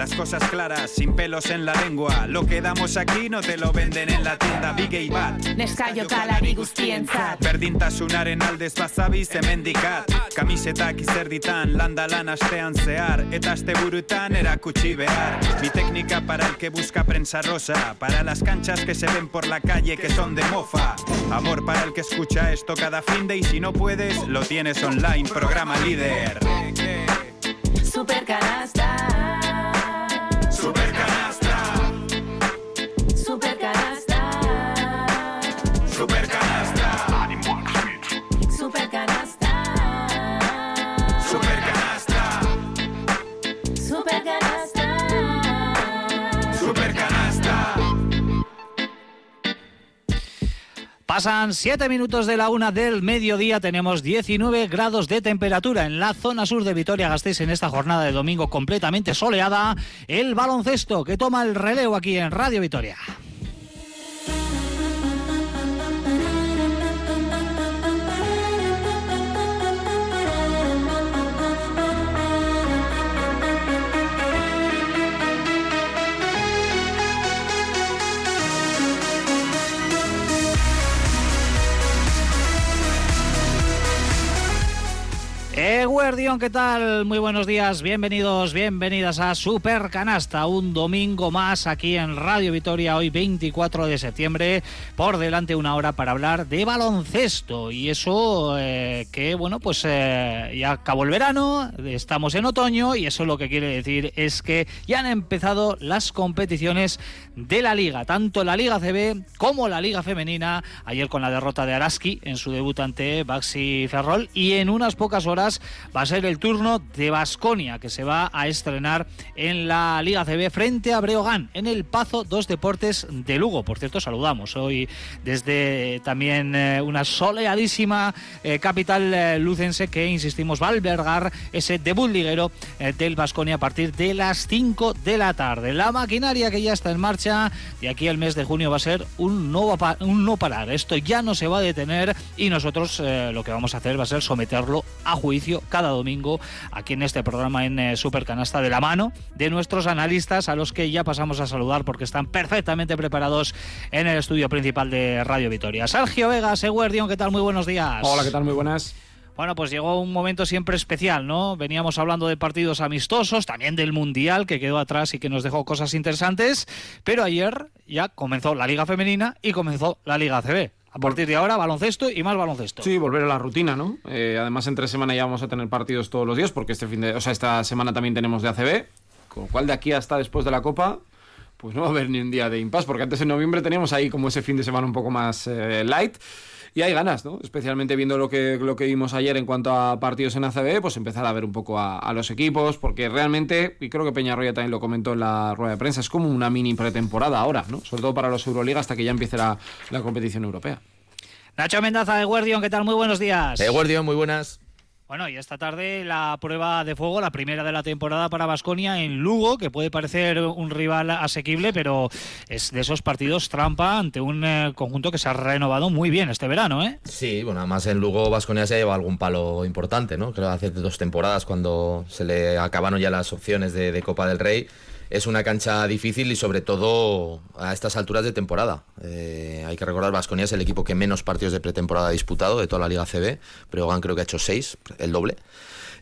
Las cosas claras, sin pelos en la lengua. Lo que damos aquí no te lo venden en la tienda. Big y Bat. Neskaiokalari guztientzat Berdintasunaren aldez bazabiz hemendikat Kamisetak izerditan, landa lan astean zehar. Eta asteburutan erakutsi behar. Mi técnica para el que busca prensa rosa. Para las canchas que se ven por la calle que son de mofa. Amor para el que escucha esto cada fin de Y si no puedes, lo tienes online, programa líder Pasan 7 minutos de la una del mediodía, tenemos 19 grados de temperatura en la zona sur de Vitoria-Gasteiz en esta jornada de domingo completamente soleada. El baloncesto que toma el relevo aquí en Radio Vitoria. Eguerdión, ¿qué tal? Muy buenos días, bienvenidos, bienvenidas a Super Canasta, un domingo más aquí en Radio Vitoria, hoy 24 de septiembre, por delante una hora para hablar de baloncesto y eso eh, que, bueno, pues eh, ya acabó el verano, estamos en otoño y eso lo que quiere decir es que ya han empezado las competiciones de la liga, tanto la Liga CB como la Liga Femenina, ayer con la derrota de Araski en su debut ante Baxi Ferrol y en unas pocas horas va a ser el turno de Basconia que se va a estrenar en la Liga CB frente a Breogán en el Pazo Dos Deportes de Lugo. Por cierto, saludamos hoy desde también eh, una soleadísima eh, capital eh, lucense que insistimos va a albergar ese debut liguero eh, del Basconia a partir de las 5 de la tarde. La maquinaria que ya está en marcha de aquí al mes de junio va a ser un no, un no parar. Esto ya no se va a detener y nosotros eh, lo que vamos a hacer va a ser someterlo a juicio cada domingo aquí en este programa en eh, Super Canasta de la mano de nuestros analistas a los que ya pasamos a saludar porque están perfectamente preparados en el estudio principal de Radio Vitoria. Sergio Vega, Seguerdion, ¿qué tal? Muy buenos días. Hola, ¿qué tal? Muy buenas. Bueno, pues llegó un momento siempre especial, ¿no? Veníamos hablando de partidos amistosos, también del Mundial, que quedó atrás y que nos dejó cosas interesantes, pero ayer ya comenzó la Liga Femenina y comenzó la Liga CB. A partir de ahora, baloncesto y más baloncesto. Sí, volver a la rutina, ¿no? Eh, además, entre semana ya vamos a tener partidos todos los días, porque este fin de, o sea, esta semana también tenemos de ACB, con lo cual de aquí hasta después de la Copa, pues no va a haber ni un día de impasse, porque antes en noviembre teníamos ahí como ese fin de semana un poco más eh, light. Y hay ganas, ¿no? Especialmente viendo lo que, lo que vimos ayer en cuanto a partidos en ACB, pues empezar a ver un poco a, a los equipos, porque realmente, y creo que Peñarroya también lo comentó en la rueda de prensa, es como una mini pretemporada ahora, ¿no? Sobre todo para los Euroliga hasta que ya empiece la, la competición europea. Nacho Mendaza de Guardión, ¿qué tal? Muy buenos días. Eh, Guardián, muy buenas. Bueno, y esta tarde la prueba de fuego, la primera de la temporada para Basconia en Lugo, que puede parecer un rival asequible, pero es de esos partidos trampa ante un eh, conjunto que se ha renovado muy bien este verano, ¿eh? Sí, bueno, además en Lugo Vasconia se ha llevado algún palo importante, ¿no? Creo que hace dos temporadas cuando se le acabaron ya las opciones de Copa del Rey. Es una cancha difícil y sobre todo a estas alturas de temporada. Eh, hay que recordar, Vasconia es el equipo que menos partidos de pretemporada ha disputado de toda la Liga CB. Breogán creo que ha hecho seis, el doble.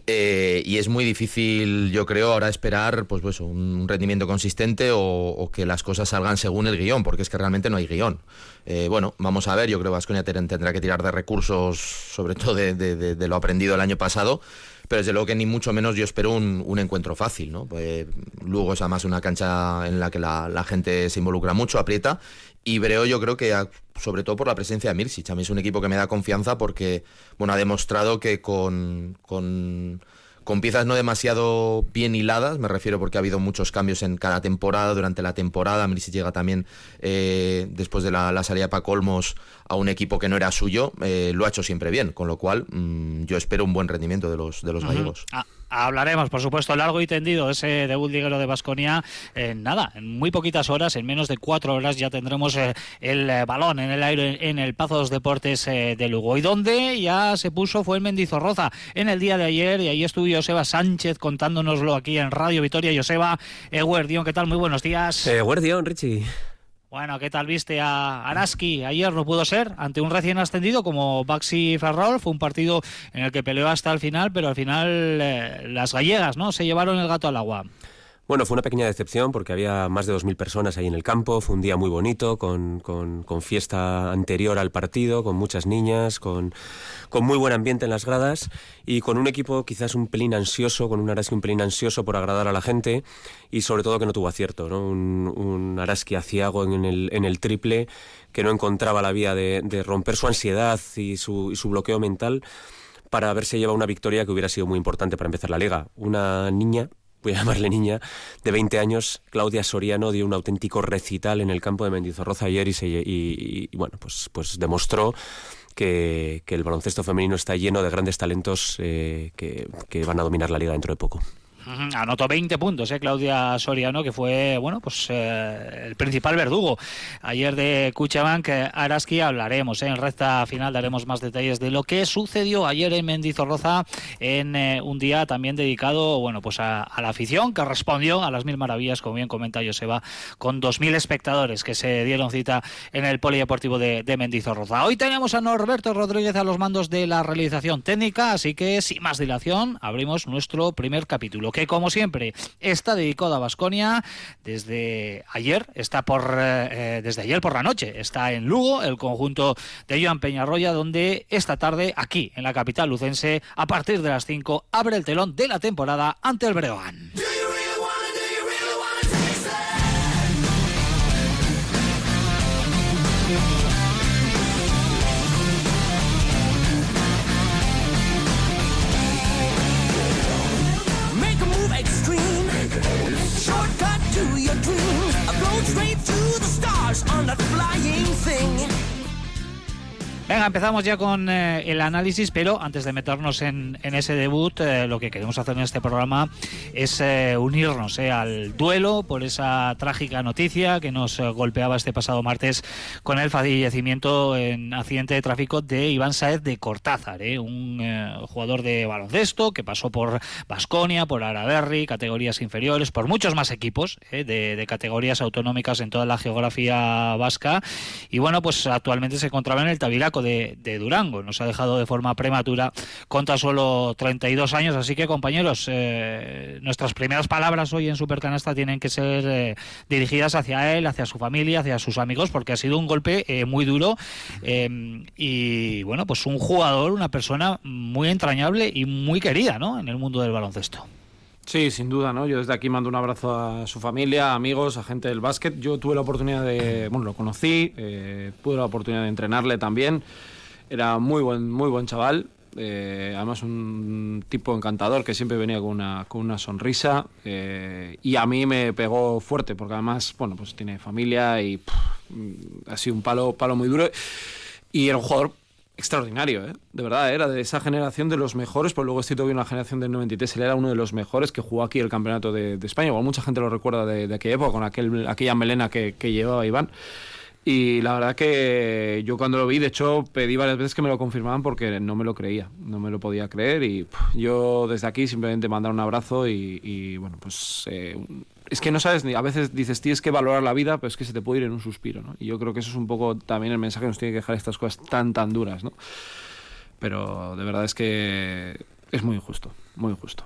Eh, y es muy difícil, yo creo, ahora esperar pues, pues un rendimiento consistente o, que las cosas salgan según el guion, porque es que realmente no hay guion. Eh, bueno, vamos a ver, yo creo que Vasconia tendrá que tirar de recursos, sobre todo de- de lo aprendido el año pasado, pero desde luego que ni mucho menos yo espero un, un encuentro fácil. ¿no? Pues, luego es además una cancha en la que la, la gente se involucra mucho, aprieta, y Breo yo creo que sobre todo por la presencia de Mirsic. A mí es un equipo que me da confianza porque bueno, ha demostrado que con, con piezas no demasiado bien hiladas, me refiero porque ha habido muchos cambios en cada temporada, durante la temporada, Mirsic llega también eh, después de la, la salida de Paco Olmos a un equipo que no era suyo, eh, lo ha hecho siempre bien, con lo cual mm, yo espero un buen rendimiento de los, de los gallegos. Ah, hablaremos, por supuesto, largo y tendido de ese debut liguero de Basconia. En nada, en muy poquitas horas, en menos de cuatro horas, ya tendremos eh, el eh, balón en el aire en el Pazos Deportes eh, de Lugo. Y donde ya se puso fue el Mendizorroza en el día de ayer, y ahí estuvo Joseba Sánchez contándonoslo aquí en Radio Vitoria. Joseba, Eguerdión, ¿qué tal? Muy buenos días. Eguerdión, Richie. Bueno, ¿qué tal viste a Araski? Ayer no pudo ser ante un recién ascendido como Baxi Ferrol. Fue un partido en el que peleó hasta el final, pero al final eh, las gallegas no se llevaron el gato al agua. Bueno, fue una pequeña decepción porque había más de 2.000 personas ahí en el campo, fue un día muy bonito, con, con, fiesta anterior al partido, con muchas niñas, con, con, muy buen ambiente en las gradas y con un equipo quizás un pelín ansioso, con un Araski un pelín ansioso por agradar a la gente y sobre todo que no tuvo acierto, ¿no? un, un Araski aciago en el, en el triple que no encontraba la vía de, de romper su ansiedad y su, su bloqueo mental para haberse llevado una victoria que hubiera sido muy importante para empezar la liga. Una niña voy a llamarle niña, de 20 años, Claudia Soriano dio un auténtico recital en el campo de Mendizorroza ayer y, se, y, bueno, pues, pues demostró que, que, el baloncesto femenino está lleno de grandes talentos eh, que, que van a dominar la liga dentro de poco. Anotó 20 puntos, ¿eh? Claudia Soriano, que fue, bueno, pues eh, el principal verdugo ayer de Cuchabank. Araski hablaremos, ¿eh? en recta final daremos más detalles de lo que sucedió ayer en Mendizorroza en eh, un día también dedicado, bueno, pues a, a, la afición que respondió a las mil maravillas, como bien comenta Joseba, con 2.000 espectadores que se dieron cita en el Polideportivo de, de Mendizorroza. Hoy tenemos a Norberto Rodríguez a los mandos de la realización técnica, así que sin más dilación abrimos nuestro primer capítulo que como siempre está dedicado a Basconia desde ayer, está por eh, desde ayer por la noche, está en Lugo, el conjunto de Joan Peñarroya, donde esta tarde, aquí en la capital lucense, a partir de las 5, abre el telón de la temporada ante el Breogán. Stars on that flying thing. Venga, empezamos ya con eh, el análisis, pero antes de meternos en, en ese debut, eh, lo que queremos hacer en este programa es eh, unirnos al duelo por esa trágica noticia que nos golpeaba este pasado martes con el fallecimiento en accidente de tráfico de Iván Saez de Cortázar, un jugador de baloncesto que pasó por Basconia, por Araberri, categorías inferiores, por muchos más equipos de, de categorías autonómicas en toda la geografía vasca. Y bueno, pues actualmente se encontraba en el De, Durango. Nos ha dejado de forma prematura con tan solo 32 años. Así que, compañeros, eh, nuestras primeras palabras hoy en Supercanasta tienen que ser eh, dirigidas hacia él, hacia su familia, hacia sus amigos, porque ha sido un golpe eh, muy duro. y bueno, pues un jugador, una persona muy entrañable y muy querida ¿no? en el mundo del baloncesto. Sí, sin duda, ¿no? Yo desde aquí mando un abrazo a su familia, amigos, a gente del básquet. Yo tuve la oportunidad de, bueno, lo conocí, eh, tuve la oportunidad de entrenarle también. Era muy buen, muy buen chaval. Eh, además un tipo encantador que siempre venía con una, con una sonrisa eh, y a mí me pegó fuerte porque además, bueno, pues tiene familia y pff, ha sido un palo, palo muy duro y era un jugador extraordinario, ¿eh? de verdad, era de esa generación de los mejores, pues luego estoy todavía una generación del 93, él era uno de los mejores que jugó aquí el campeonato de, España, igual mucha gente lo recuerda de, de aquella época, con aquel, aquella melena que, llevaba Iván. Y la verdad que yo cuando lo vi, de hecho, pedí varias veces que me lo confirmaban porque no me lo creía, no me lo podía creer. Y yo desde aquí simplemente mandar un abrazo y, y bueno, pues eh, es que no sabes ni a veces dices tienes que valorar la vida pero es que se te puede ir en un suspiro ¿no? y yo creo que eso es un poco también el mensaje que nos tiene que dejar estas cosas tan tan duras ¿no? pero de verdad es que es muy injusto muy injusto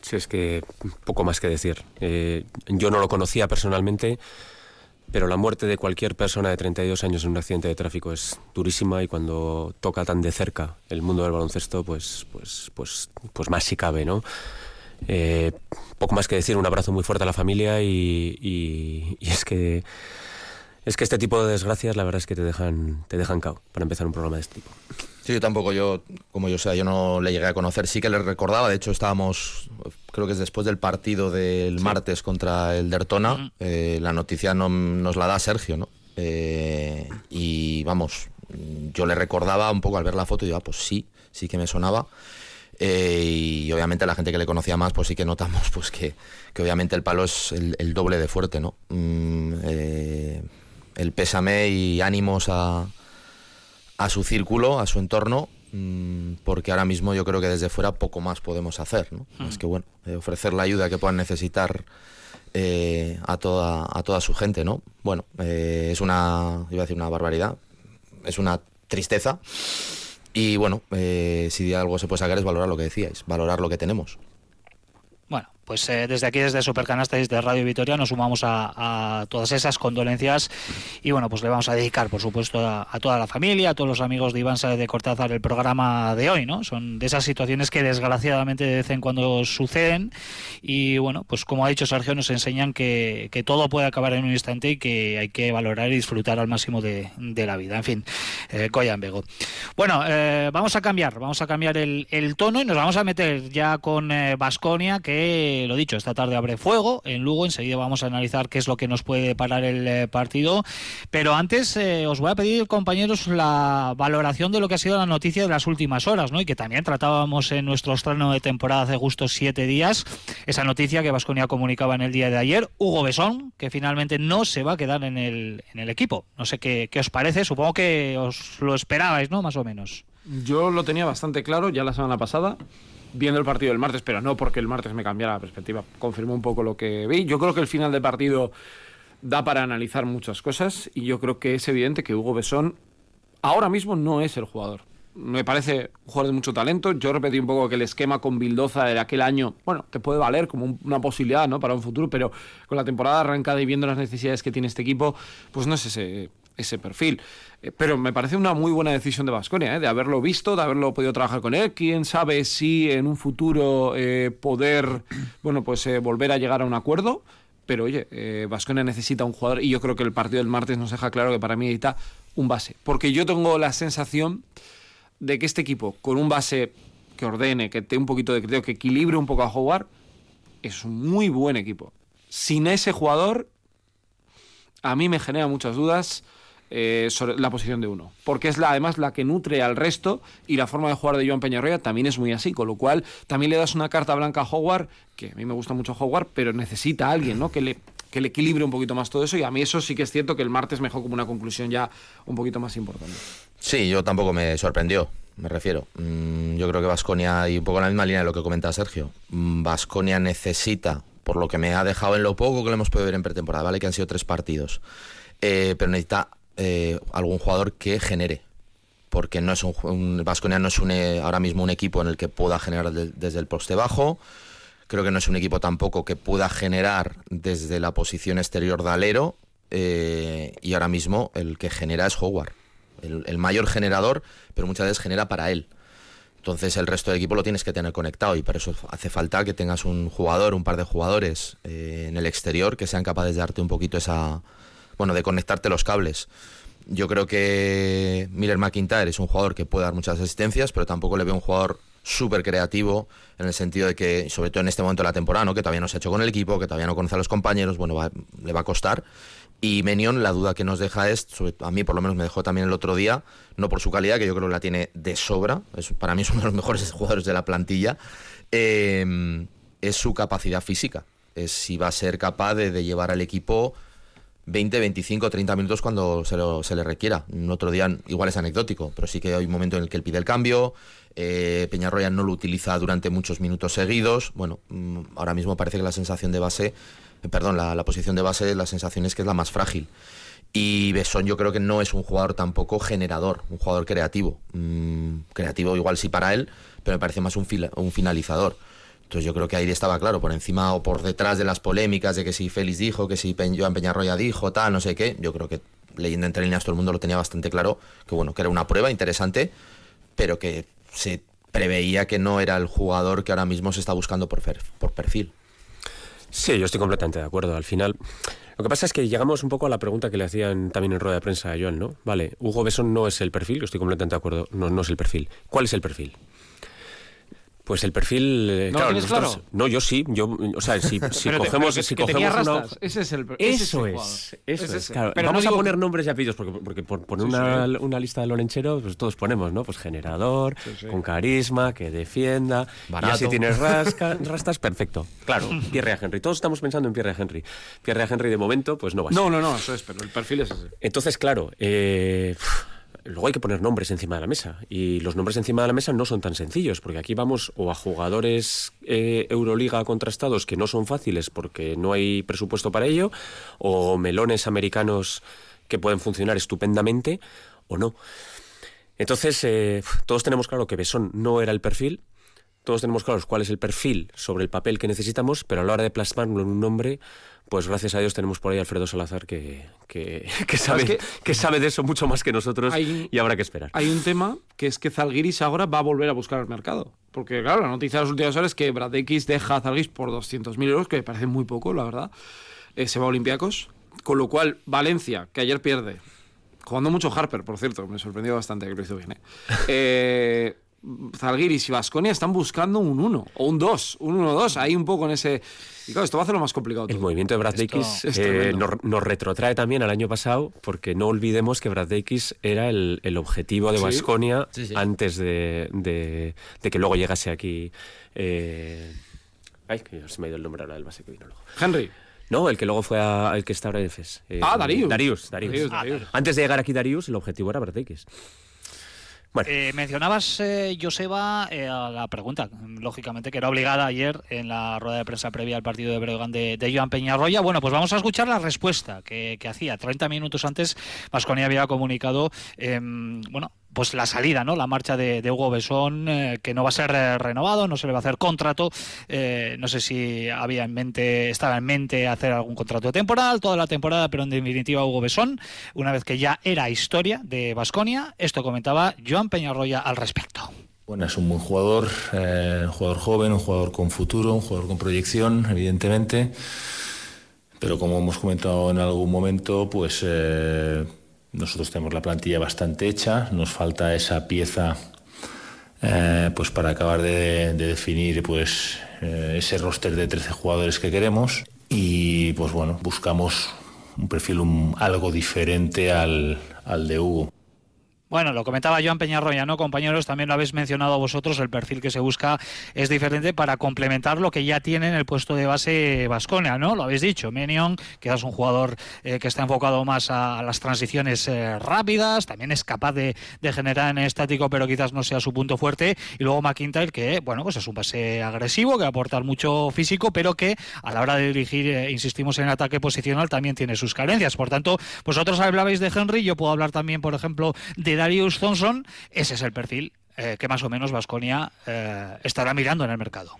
sí es que poco más que decir eh, yo no lo conocía personalmente pero la muerte de cualquier persona de 32 años en un accidente de tráfico es durísima y cuando toca tan de cerca el mundo del baloncesto pues pues pues pues más si cabe no eh, poco más que decir, un abrazo muy fuerte a la familia y, y, y, es que es que este tipo de desgracias la verdad es que te dejan te dejan cao para empezar un programa de este tipo. Sí, yo tampoco, yo, como yo sea, yo no le llegué a conocer, sí que le recordaba, de hecho estábamos, creo que es después del partido del sí. martes contra el Dertona, uh -huh. eh, la noticia no, nos la da Sergio, ¿no? Eh, y vamos, Yo le recordaba un poco al ver la foto y digo, ah, pues sí, sí que me sonaba. Eh, y obviamente la gente que le conocía más, pues sí que notamos pues que, que obviamente el palo es el, el doble de fuerte, ¿no? Mm, eh, el pésame y ánimos a, a su círculo, a su entorno, mm, porque ahora mismo yo creo que desde fuera poco más podemos hacer, ¿no? Es que bueno, eh, ofrecer la ayuda que puedan necesitar eh, a, toda, a toda su gente, ¿no? Bueno, eh, es una, iba a decir una barbaridad, es una tristeza y bueno, eh, si de algo se puede sacar es valorar lo que decíais, valorar lo que tenemos. Pues eh, desde aquí, desde Supercanasta y desde Radio Vitoria, nos sumamos a, todas esas condolencias y bueno, pues le vamos a dedicar, por supuesto, a, a toda la familia, a todos los amigos de Iván Sáez de Cortázar el programa de hoy, ¿no? Son de esas situaciones que desgraciadamente de vez en cuando suceden y bueno, pues como ha dicho Sergio, nos enseñan que, todo puede acabar en un instante y que hay que valorar y disfrutar al máximo de, la vida. En fin, eh. Bueno, eh, vamos a cambiar, vamos a cambiar el, tono y nos vamos a meter ya con Vasconia, que lo dicho, esta tarde abre fuego en Lugo. Enseguida vamos a analizar qué es lo que nos puede parar el eh, partido. Pero antes eh, os voy a pedir, compañeros, la valoración de lo que ha sido la noticia de las últimas horas, ¿no? Y que también tratábamos en nuestro estreno de temporada hace justo siete días. Esa noticia que Vasconia comunicaba en el día de ayer. Hugo Besón, que finalmente no se va a quedar en el, equipo. No sé qué os parece. Supongo que os lo esperabais, ¿no? Más o menos. Yo lo tenía bastante claro ya la semana pasada, viendo el partido del martes, pero no porque el martes me cambiara la perspectiva. Confirmó un poco lo que vi. Yo creo que el final del partido da para analizar muchas cosas y yo creo que es evidente que Hugo Besón ahora mismo no es el jugador. Me parece un jugador de mucho talento. Yo repetí un poco que el esquema con Bildoza de aquel año, bueno, te puede valer como un- una posibilidad ¿no? para un futuro, pero con la temporada arrancada y viendo las necesidades que tiene este equipo, pues no es ese, ese perfil. Eh, Pero me parece una muy buena decisión de Vasconia, de haberlo visto, de haberlo podido trabajar con él. Quién sabe si en un futuro eh, poder, bueno, pues eh, volver a llegar a un acuerdo. Pero oye, Vasconia necesita un jugador y yo creo que el partido del martes nos deja claro que para mí necesita un base. Porque yo tengo la sensación de que este equipo, con un base que ordene, que tenga un poquito de criterio, que equilibre un poco a Howard, es un muy buen equipo. Sin ese jugador, a mí me genera muchas dudas eh, la posición de uno. Porque es la, además la que nutre al resto y la forma de jugar de Joan Peñarroya también es muy así. Con lo cual, también le das una carta blanca a Howard, que a mí me gusta mucho Howard, pero necesita a alguien ¿no? que, le, que le equilibre un poquito más todo eso. Y a mí eso sí que es cierto que el martes me como una conclusión ya un poquito más importante. Sí, yo tampoco me sorprendió, me refiero. Mm, yo creo que Vasconia, y un poco en la misma línea de lo que comenta Sergio, Vasconia necesita, por lo que me ha dejado en lo poco que le hemos podido ver en pretemporada, ¿vale? Que han sido tres partidos, eh, pero necesita eh, algún jugador que genere. Porque no es un, un Vasconia no es un, eh, ahora mismo un equipo en el que pueda generar de- desde el poste bajo. Creo que no es un equipo tampoco que pueda generar desde la posición exterior de alero. eh, y ahora mismo el que genera es Howard. El, el mayor generador, pero muchas veces genera para él. Entonces el resto del equipo lo tienes que tener conectado y para eso hace falta que tengas un jugador, un par de jugadores eh, en el exterior que sean capaces de darte un poquito esa, bueno, de conectarte los cables. Yo creo que Miller McIntyre es un jugador que puede dar muchas asistencias, pero tampoco le veo un jugador súper creativo en el sentido de que, sobre todo en este momento de la temporada, ¿no? que todavía no se ha hecho con el equipo, que todavía no conoce a los compañeros, bueno, va- le va a costar. Y Menion, la duda que nos deja es, a mí por lo menos me dejó también el otro día, no por su calidad, que yo creo que la tiene de sobra, es, para mí es uno de los mejores jugadores de la plantilla, eh, es su capacidad física, es si va a ser capaz de llevar al equipo 20, 25, 30 minutos cuando se, lo- se le requiera. Un otro día igual es anecdótico, pero sí que hay un momento en el que él pide el cambio. eh, Peñarroya no lo utiliza durante muchos minutos seguidos. Bueno, mm, ahora mismo parece que la sensación de base, eh, perdón, la, posición de base, la sensación es que es la más frágil. Y Besón yo creo que no es un jugador tampoco generador, un jugador creativo. Mm, creativo igual sí para él, pero me parece más un, fila- un finalizador. Entonces yo creo que ahí estaba claro, por encima o por detrás de las polémicas de que si Félix dijo, que si Joan Peñarroya dijo, tal, no sé qué, yo creo que leyendo entre líneas todo el mundo lo tenía bastante claro, que bueno, que era una prueba interesante, pero que se preveía que no era el jugador que ahora mismo se está buscando por perfil. Sí, yo estoy completamente de acuerdo. Al final, lo que pasa es que llegamos un poco a la pregunta que le hacían también en rueda de prensa a Joan, ¿no? Vale, Hugo Besson no es el perfil, yo estoy completamente de acuerdo, no, no es el perfil. ¿Cuál es el perfil? Pues el perfil. eh, ¿No tienes nosotros- claro? No, yo sí. Yo, o sea, si, si Pero te- cogemos. pero si que cogemos una Ese es el- Eso es. Eso Es claro. Pero Vamos a poner que- nombres y apellidos, porque, porque por poner Sí, una, sí. una lista de Lorenchero, pues todos ponemos, ¿no? Pues generador, Sí, con carisma, que defienda. Barato. Y así tienes rasca- rastas, perfecto. Claro, Pierre Henry. Todos estamos pensando en Pierre Henry. Pierre Henry, de momento, pues no va a ser. No, no, no, eso es, pero el perfil es ese. Entonces, claro, eh, luego hay que poner nombres encima de la mesa. Y los nombres encima de la mesa no son tan sencillos, porque aquí vamos o a jugadores eh, Euroliga contrastados que no son fáciles porque no hay presupuesto para ello, o melones americanos que pueden funcionar estupendamente, o no. Entonces, eh, todos tenemos claro que Besón no era el perfil. Todos tenemos claros cuál es el perfil sobre el papel que necesitamos, pero a la hora de plasmarlo en un nombre, pues gracias a Dios tenemos por ahí a Alfredo Salazar que, que, que sabe, que sabe de eso mucho más que nosotros Hay- y habrá que esperar. Hay un tema que es que Zalgiris ahora va a volver a buscar el mercado. Porque, claro, la noticia de las últimas horas es que Brad X deja a Zalgiris por 200.000 euros, que me parece muy poco, la verdad. Eh, se va a Olympiacos. Con lo cual, Valencia, que ayer pierde, jugando mucho Harper, por cierto, me sorprendió bastante que lo hizo bien. ¿eh? Eh, Zalgiris y Vasconia están buscando un 1 o un 2, un 1-2, ahí un poco en ese. Y claro, esto va a hacerlo más complicado. El todo. movimiento de Brad es eh, nos, nos retrotrae también al año pasado, porque no olvidemos que Brad Dykes era el, el objetivo de Sí. Vasconia Sí, sí. antes de, de- de que luego llegase aquí. eh, Ay, que se me ha ido el nombre ahora del base que vino luego. Henry. No, el que luego fue a- el que está ahora en EFES. Eh, Ah, Darius. Darius, Darius. Darius, Darius. Antes de llegar aquí Darius, el objetivo era Brad Dykes. Eh, mencionabas, eh, Joseba, eh, la pregunta, lógicamente, que era obligada ayer en la rueda de prensa previa al partido de Breogán de, de Joan Peñarroya. Bueno, pues vamos a escuchar la respuesta que, que hacía. 30 minutos antes, Vasconia había comunicado, em, bueno, pues la salida, ¿no? La marcha de, de Hugo Besón, eh, que no va a ser eh, renovado, no se le va a hacer contrato. Eh, no sé si había en mente, estaba en mente hacer algún contrato temporal, toda la temporada, pero en definitiva Hugo Besón, una vez que ya era historia de Vasconia, esto comentaba Joan Peñarroya al respecto. Bueno, es un buen jugador, un jugador joven, un jugador con futuro, un jugador con proyección, evidentemente. Pero como hemos comentado en algún momento, pues nosotros tenemos la plantilla bastante hecha, nos falta esa pieza eh, pues para acabar de, de definir pues eh, ese roster de 13 jugadores que queremos y pues bueno, buscamos un perfil algo diferente al, al de Hugo. Bueno, lo comentaba Joan Peñarroya, ¿no, compañeros? También lo habéis mencionado vosotros, el perfil que se busca es diferente para complementar lo que ya tiene en el puesto de base Vasconia, ¿no? Lo habéis dicho, Menion, que es un jugador eh, que está enfocado más a, las transiciones eh, rápidas, también es capaz de, generar en estático, pero quizás no sea su punto fuerte. Y luego McIntyre, que, bueno, pues es un base agresivo, que va a aportar mucho físico, pero que a la hora de dirigir, eh, insistimos en ataque posicional, también tiene sus carencias. Por tanto, vosotros hablabais de Henry, yo puedo hablar también, por ejemplo, de Darius Thompson. Ese es el perfil eh, que más o menos Vasconia estará mirando en el mercado.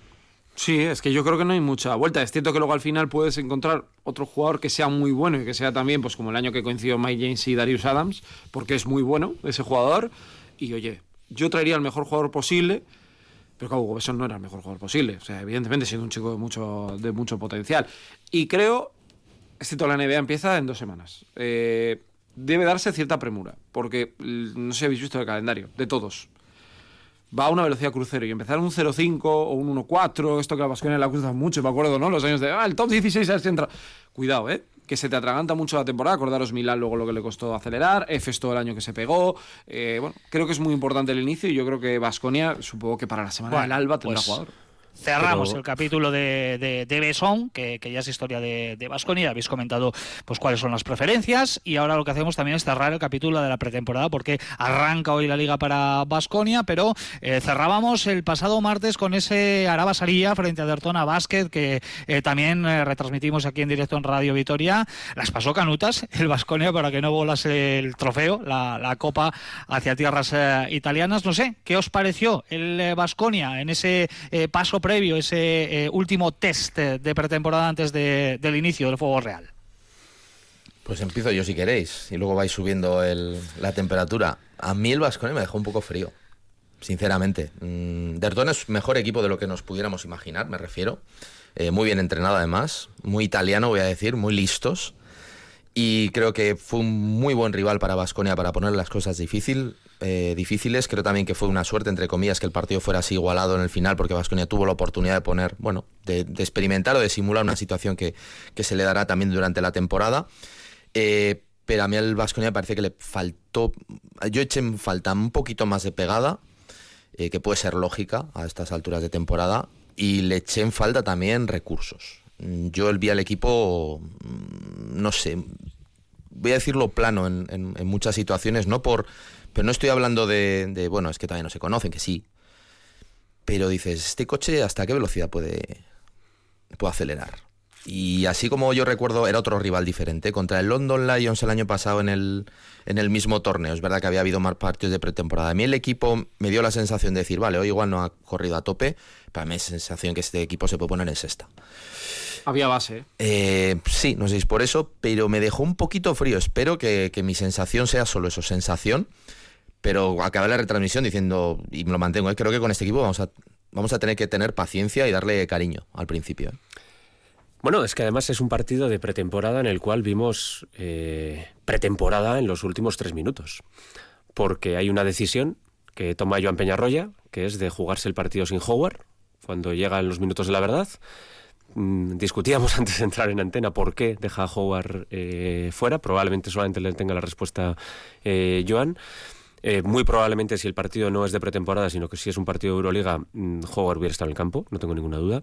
Sí, es que yo creo que no hay mucha vuelta. Es cierto que luego al final puedes encontrar otro jugador que sea muy bueno y que sea también, pues como el año que coincidió Mike James y Darius Adams, porque es muy bueno ese jugador. Y oye, yo traería el mejor jugador posible, pero claro, Hugo no era el mejor jugador posible. O sea, evidentemente siendo un chico de mucho, de mucho potencial. Y creo, excepto la NBA empieza en dos semanas. Eh, debe darse cierta premura, porque l- no sé si habéis visto el calendario, de todos va a una velocidad crucero y empezar un 0.5 o un 1.4, esto que a Vasconia le acusa mucho, me acuerdo, ¿no? Los años de, ah, el top 16 a ver si entra. Cuidado, ¿eh? Que se te atraganta mucho la temporada. Acordaros Milán luego lo que le costó acelerar, Efes todo el año que se pegó. Eh, bueno, creo que es muy importante el inicio y yo creo que Vasconia, supongo que para la semana Bueno, del Alba tendrá pues, jugador. Cerramos Pero- el capítulo de, de, de Besón, que, que ya es historia de, de Baskonia. Habéis comentado pues cuáles son las preferencias. Y ahora lo que hacemos también es cerrar el capítulo de la pretemporada, porque arranca hoy la liga para Baskonia. Pero eh, cerrábamos el pasado martes con ese Araba Sarilla frente a Dertona Basket, que eh, también eh, retransmitimos aquí en directo en Radio Vitoria. Las pasó canutas el Baskonia para que no volase el trofeo, la, la copa hacia tierras italianas. No sé, ¿qué os pareció el Baskonia en ese paso previo, ese eh, último test de pretemporada antes de- del inicio del fuego real? Pues empiezo yo si queréis y luego vais subiendo la temperatura. A mí el Vasconia me dejó un poco frío, sinceramente. Mm, Dertona es mejor equipo de lo que nos pudiéramos imaginar, me refiero. Eh, muy bien entrenado además, muy italiano voy a decir, muy listos. Y creo que fue un muy buen rival para Vasconia para poner las cosas difícil, eh, difíciles. Creo también que fue una suerte, entre comillas, que el partido fuera así igualado en el final, porque Vasconia tuvo la oportunidad de poner, bueno, de, experimentar o de simular una situación que, que se le dará también durante la temporada. Eh, pero a mí al Vasconia me parece que le faltó. Yo eché en falta un poquito más de pegada, eh, que puede ser lógica a estas alturas de temporada, y le eché en falta también recursos. Yo el vi al equipo, mm, no sé, voy a decirlo plano en- en muchas situaciones, no por. Pero no estoy hablando de, de, Bueno, es que todavía no se conocen, que sí. Pero dices, ¿este coche hasta qué velocidad puede, puede acelerar? Y así como yo recuerdo, era otro rival diferente. Contra el London Lions el año pasado en el, en el mismo torneo. Es verdad que había habido más partidos de pretemporada. A mí el equipo me dio la sensación de decir, vale, hoy igual no ha corrido a tope, pero a mí la sensación que este equipo se puede poner en sexta. Había base. ¿eh? Eh, sí, no sé si es por eso, pero me dejó un poquito frío. Espero que, que mi sensación sea solo eso, sensación. Pero acabé la retransmisión diciendo, y me lo mantengo, ¿eh? creo que con este equipo vamos a, vamos a tener que tener paciencia y darle cariño al principio. ¿eh? Bueno, es que además es un partido de pretemporada en el cual vimos eh, pretemporada en los últimos tres minutos. Porque hay una decisión que toma Joan Peñarroya, que es de jugarse el partido sin Howard, cuando llegan los minutos de la verdad. Mm, Discutíamos antes de entrar en antena por qué deja a Howard eh, fuera. Probablemente solamente le tenga la respuesta eh, Joan. Eh, muy probablemente si el partido no es de pretemporada, sino que si es un partido de Euroliga, mm, Howard hubiera estado en el campo, no tengo ninguna duda.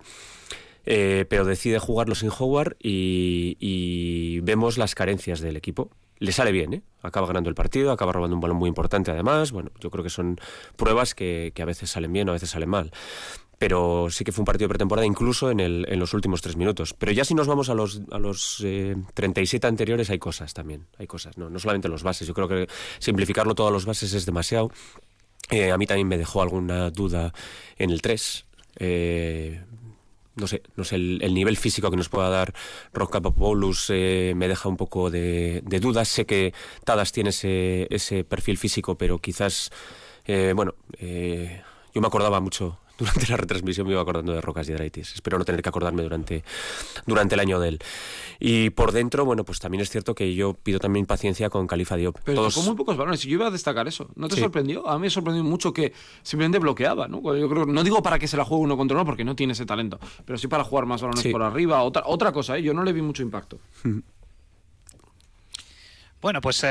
Eh, pero decide jugarlo sin Howard y, vemos las carencias del equipo. Le sale bien, ¿eh? acaba ganando el partido, acaba robando un balón muy importante además. Bueno, yo creo que son pruebas que, que a veces salen bien a veces salen mal. Pero sí que fue un partido de pretemporada incluso en, el, en los últimos tres minutos. Pero ya si nos vamos a los, a los eh, 37 anteriores hay cosas también, hay cosas, no, no solamente los bases. Yo creo que simplificarlo todo a los bases es demasiado. Eh, a mí también me dejó alguna duda en el 3. Eh, no sé, no sé el, el nivel físico que nos pueda dar Rock Papadopoulos eh, me deja un poco de, de dudas. Sé que Tadas tiene ese, ese perfil físico, pero quizás, bueno, yo me acordaba mucho durante la retransmisión, me iba acordando de Rocas y Draitis. Espero no tener que acordarme durante, durante el año de él. Y por dentro, bueno, pues también es cierto que yo pido también paciencia con Califa Diop. Pero Todos- muy pocos balones. Yo iba a destacar eso. ¿No te Sí. sorprendió? A mí me sorprendió mucho que simplemente bloqueaba, ¿no? Yo creo, no digo para que se la juegue uno contra uno, porque no tiene ese talento. Pero sí para jugar más balones Sí. por arriba. Otra, otra cosa, ¿eh? Yo no le vi mucho impacto. Bueno, pues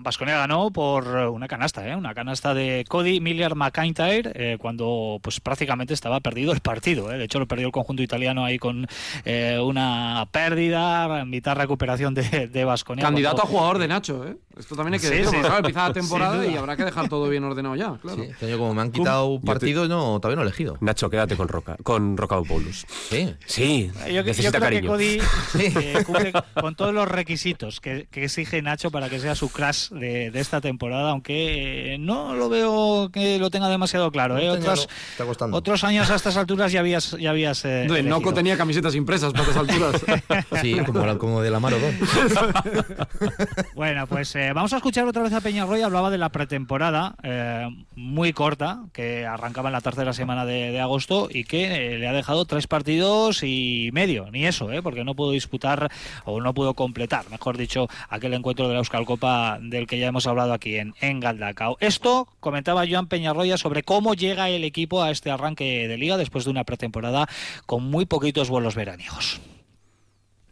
Vasconia ganó por eh, una canasta, ¿eh? una canasta de Cody Miller McIntyre, eh, cuando pues prácticamente estaba perdido el partido. ¿eh? De hecho, lo perdió el conjunto italiano ahí con eh, una pérdida, en mitad recuperación de Vasconia. Candidato a jugador de Nacho, ¿eh? Esto también hay que Sí, decirlo. sí. porque, claro, empieza la temporada y habrá que dejar todo bien ordenado ya, claro. Sí, este año como me han quitado partido, no, todavía no he elegido. Nacho, quédate con Roca, con Rocabopoulos. Sí. Sí, Yo, yo necesita creo cariño. que Cody eh, cumple con todos los requisitos que, que exige Nacho para que sea su crash de, de esta temporada, aunque eh, no lo veo que lo tenga demasiado claro. ¿eh? Otros, no, está costando. otros años a estas alturas ya habías, ya habías eh, De Noco tenía camisetas impresas para estas alturas. Sí, como, la- como de la mano Bueno, pues eh, vamos a escuchar otra vez a Peñarroy. Hablaba de la pretemporada eh, muy corta, que arrancaba en la tercera semana de, de agosto y que eh, le ha dejado tres partidos y medio, ni eso, eh, porque no pudo disputar o no pudo completar, mejor dicho, aquel encuentro de la Euskal Copa del que ya hemos hablado aquí en, en Galdacao. Esto comentaba Joan Peñarroya sobre cómo llega el equipo a este arranque de liga después de una pretemporada con muy poquitos vuelos veraniegos.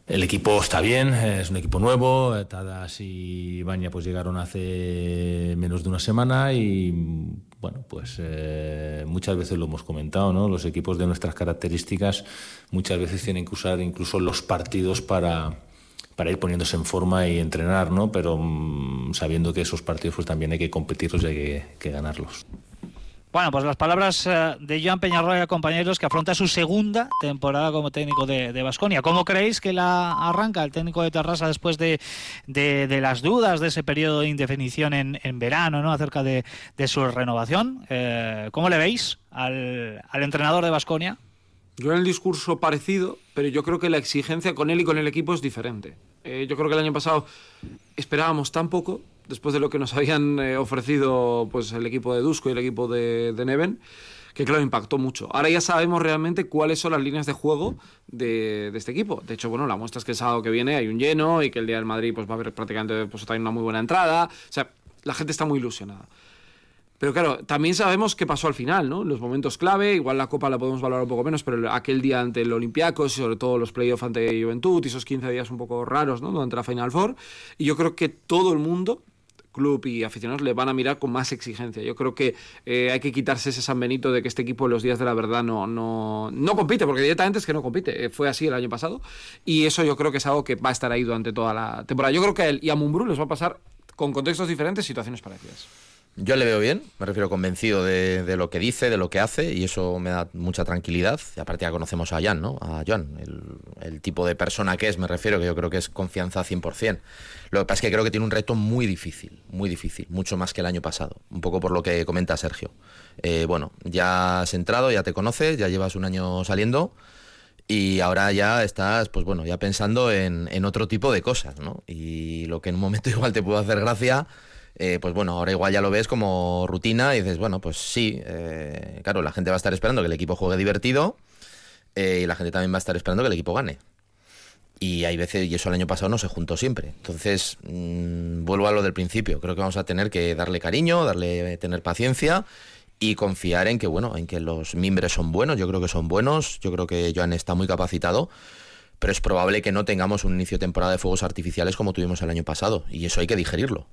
El equipo está bien, es un equipo nuevo. Tadas y Baña pues llegaron hace menos de una semana y bueno, pues eh, muchas veces lo hemos comentado, ¿no? Los equipos de nuestras características muchas veces tienen que usar incluso los partidos para para ir poniéndose en forma y entrenar, ¿no? Pero mm, sabiendo que esos partidos pues también hay que competirlos y hay que, ganarlos. Bueno, pues las palabras eh, de Joan Peñarroya, compañeros, que afronta su segunda temporada como técnico de Vasconia. ¿Cómo creéis que la arranca el técnico de Terrassa después de, de- de las dudas de ese periodo de indefinición en, en verano, ¿no? acerca de, de su renovación? Eh, ¿Cómo le veis al, al entrenador de Vasconia? Yo en el discurso parecido, pero yo creo que la exigencia con él y con el equipo es diferente. Eh, yo creo que el año pasado esperábamos tan poco, después de lo que nos habían eh, ofrecido pues, el equipo de Dusko y el equipo de, Neven, que claro, impactó mucho. Ahora ya sabemos realmente cuáles son las líneas de juego de, de este equipo. De hecho, bueno, la muestra es que el sábado que viene hay un lleno y que el día del Madrid pues, va a haber prácticamente pues, una muy buena entrada. O sea, la gente está muy ilusionada. Pero claro, también sabemos qué pasó al final, ¿no? Los momentos clave, igual la Copa la podemos valorar un poco menos, pero aquel día ante el Olympiacos, sobre todo los playoffs ante Juventud, y esos 15 días un poco raros, ¿no? Durante la Final Four. Y yo creo que todo el mundo, club y aficionados, le van a mirar con más exigencia. Yo creo que eh, hay que quitarse ese San Benito de que este equipo en los días de la verdad no, no, no compite, porque directamente es que no compite. Eh, fue así el año pasado. Y eso yo creo que es algo que va a estar ahí durante toda la temporada. Yo creo que a él y a Mumbrú les va a pasar con contextos diferentes, situaciones parecidas. Yo le veo bien, me refiero convencido de, lo que dice, de lo que hace, y eso me da mucha tranquilidad. Y aparte ya conocemos a Jan, ¿no? A Joan, el, tipo de persona que es, me refiero, que yo creo que es confianza 100%. Lo que pasa es que creo que tiene un reto muy difícil, muy difícil, mucho más que el año pasado. Un poco por lo que comenta Sergio. Eh, bueno, ya has entrado, ya te conoces, ya llevas un año saliendo y ahora ya estás, pues bueno, ya pensando en, otro tipo de cosas, ¿no? Y lo que en un momento igual te puede hacer gracia, eh, pues bueno, ahora igual ya lo ves como rutina y dices, bueno, pues sí, eh, claro, la gente va a estar esperando que el equipo juegue divertido eh, y la gente también va a estar esperando que el equipo gane. Y hay veces, y eso el año pasado no se juntó siempre. Entonces, mmm, vuelvo a lo del principio. Creo que vamos a tener que darle cariño, darle, tener paciencia y confiar en que, bueno, en que los mimbres son buenos. Yo creo que son buenos. Yo creo que Joan está muy capacitado. Pero es probable que no tengamos un inicio de temporada de fuegos artificiales como tuvimos el año pasado. Y eso hay que digerirlo.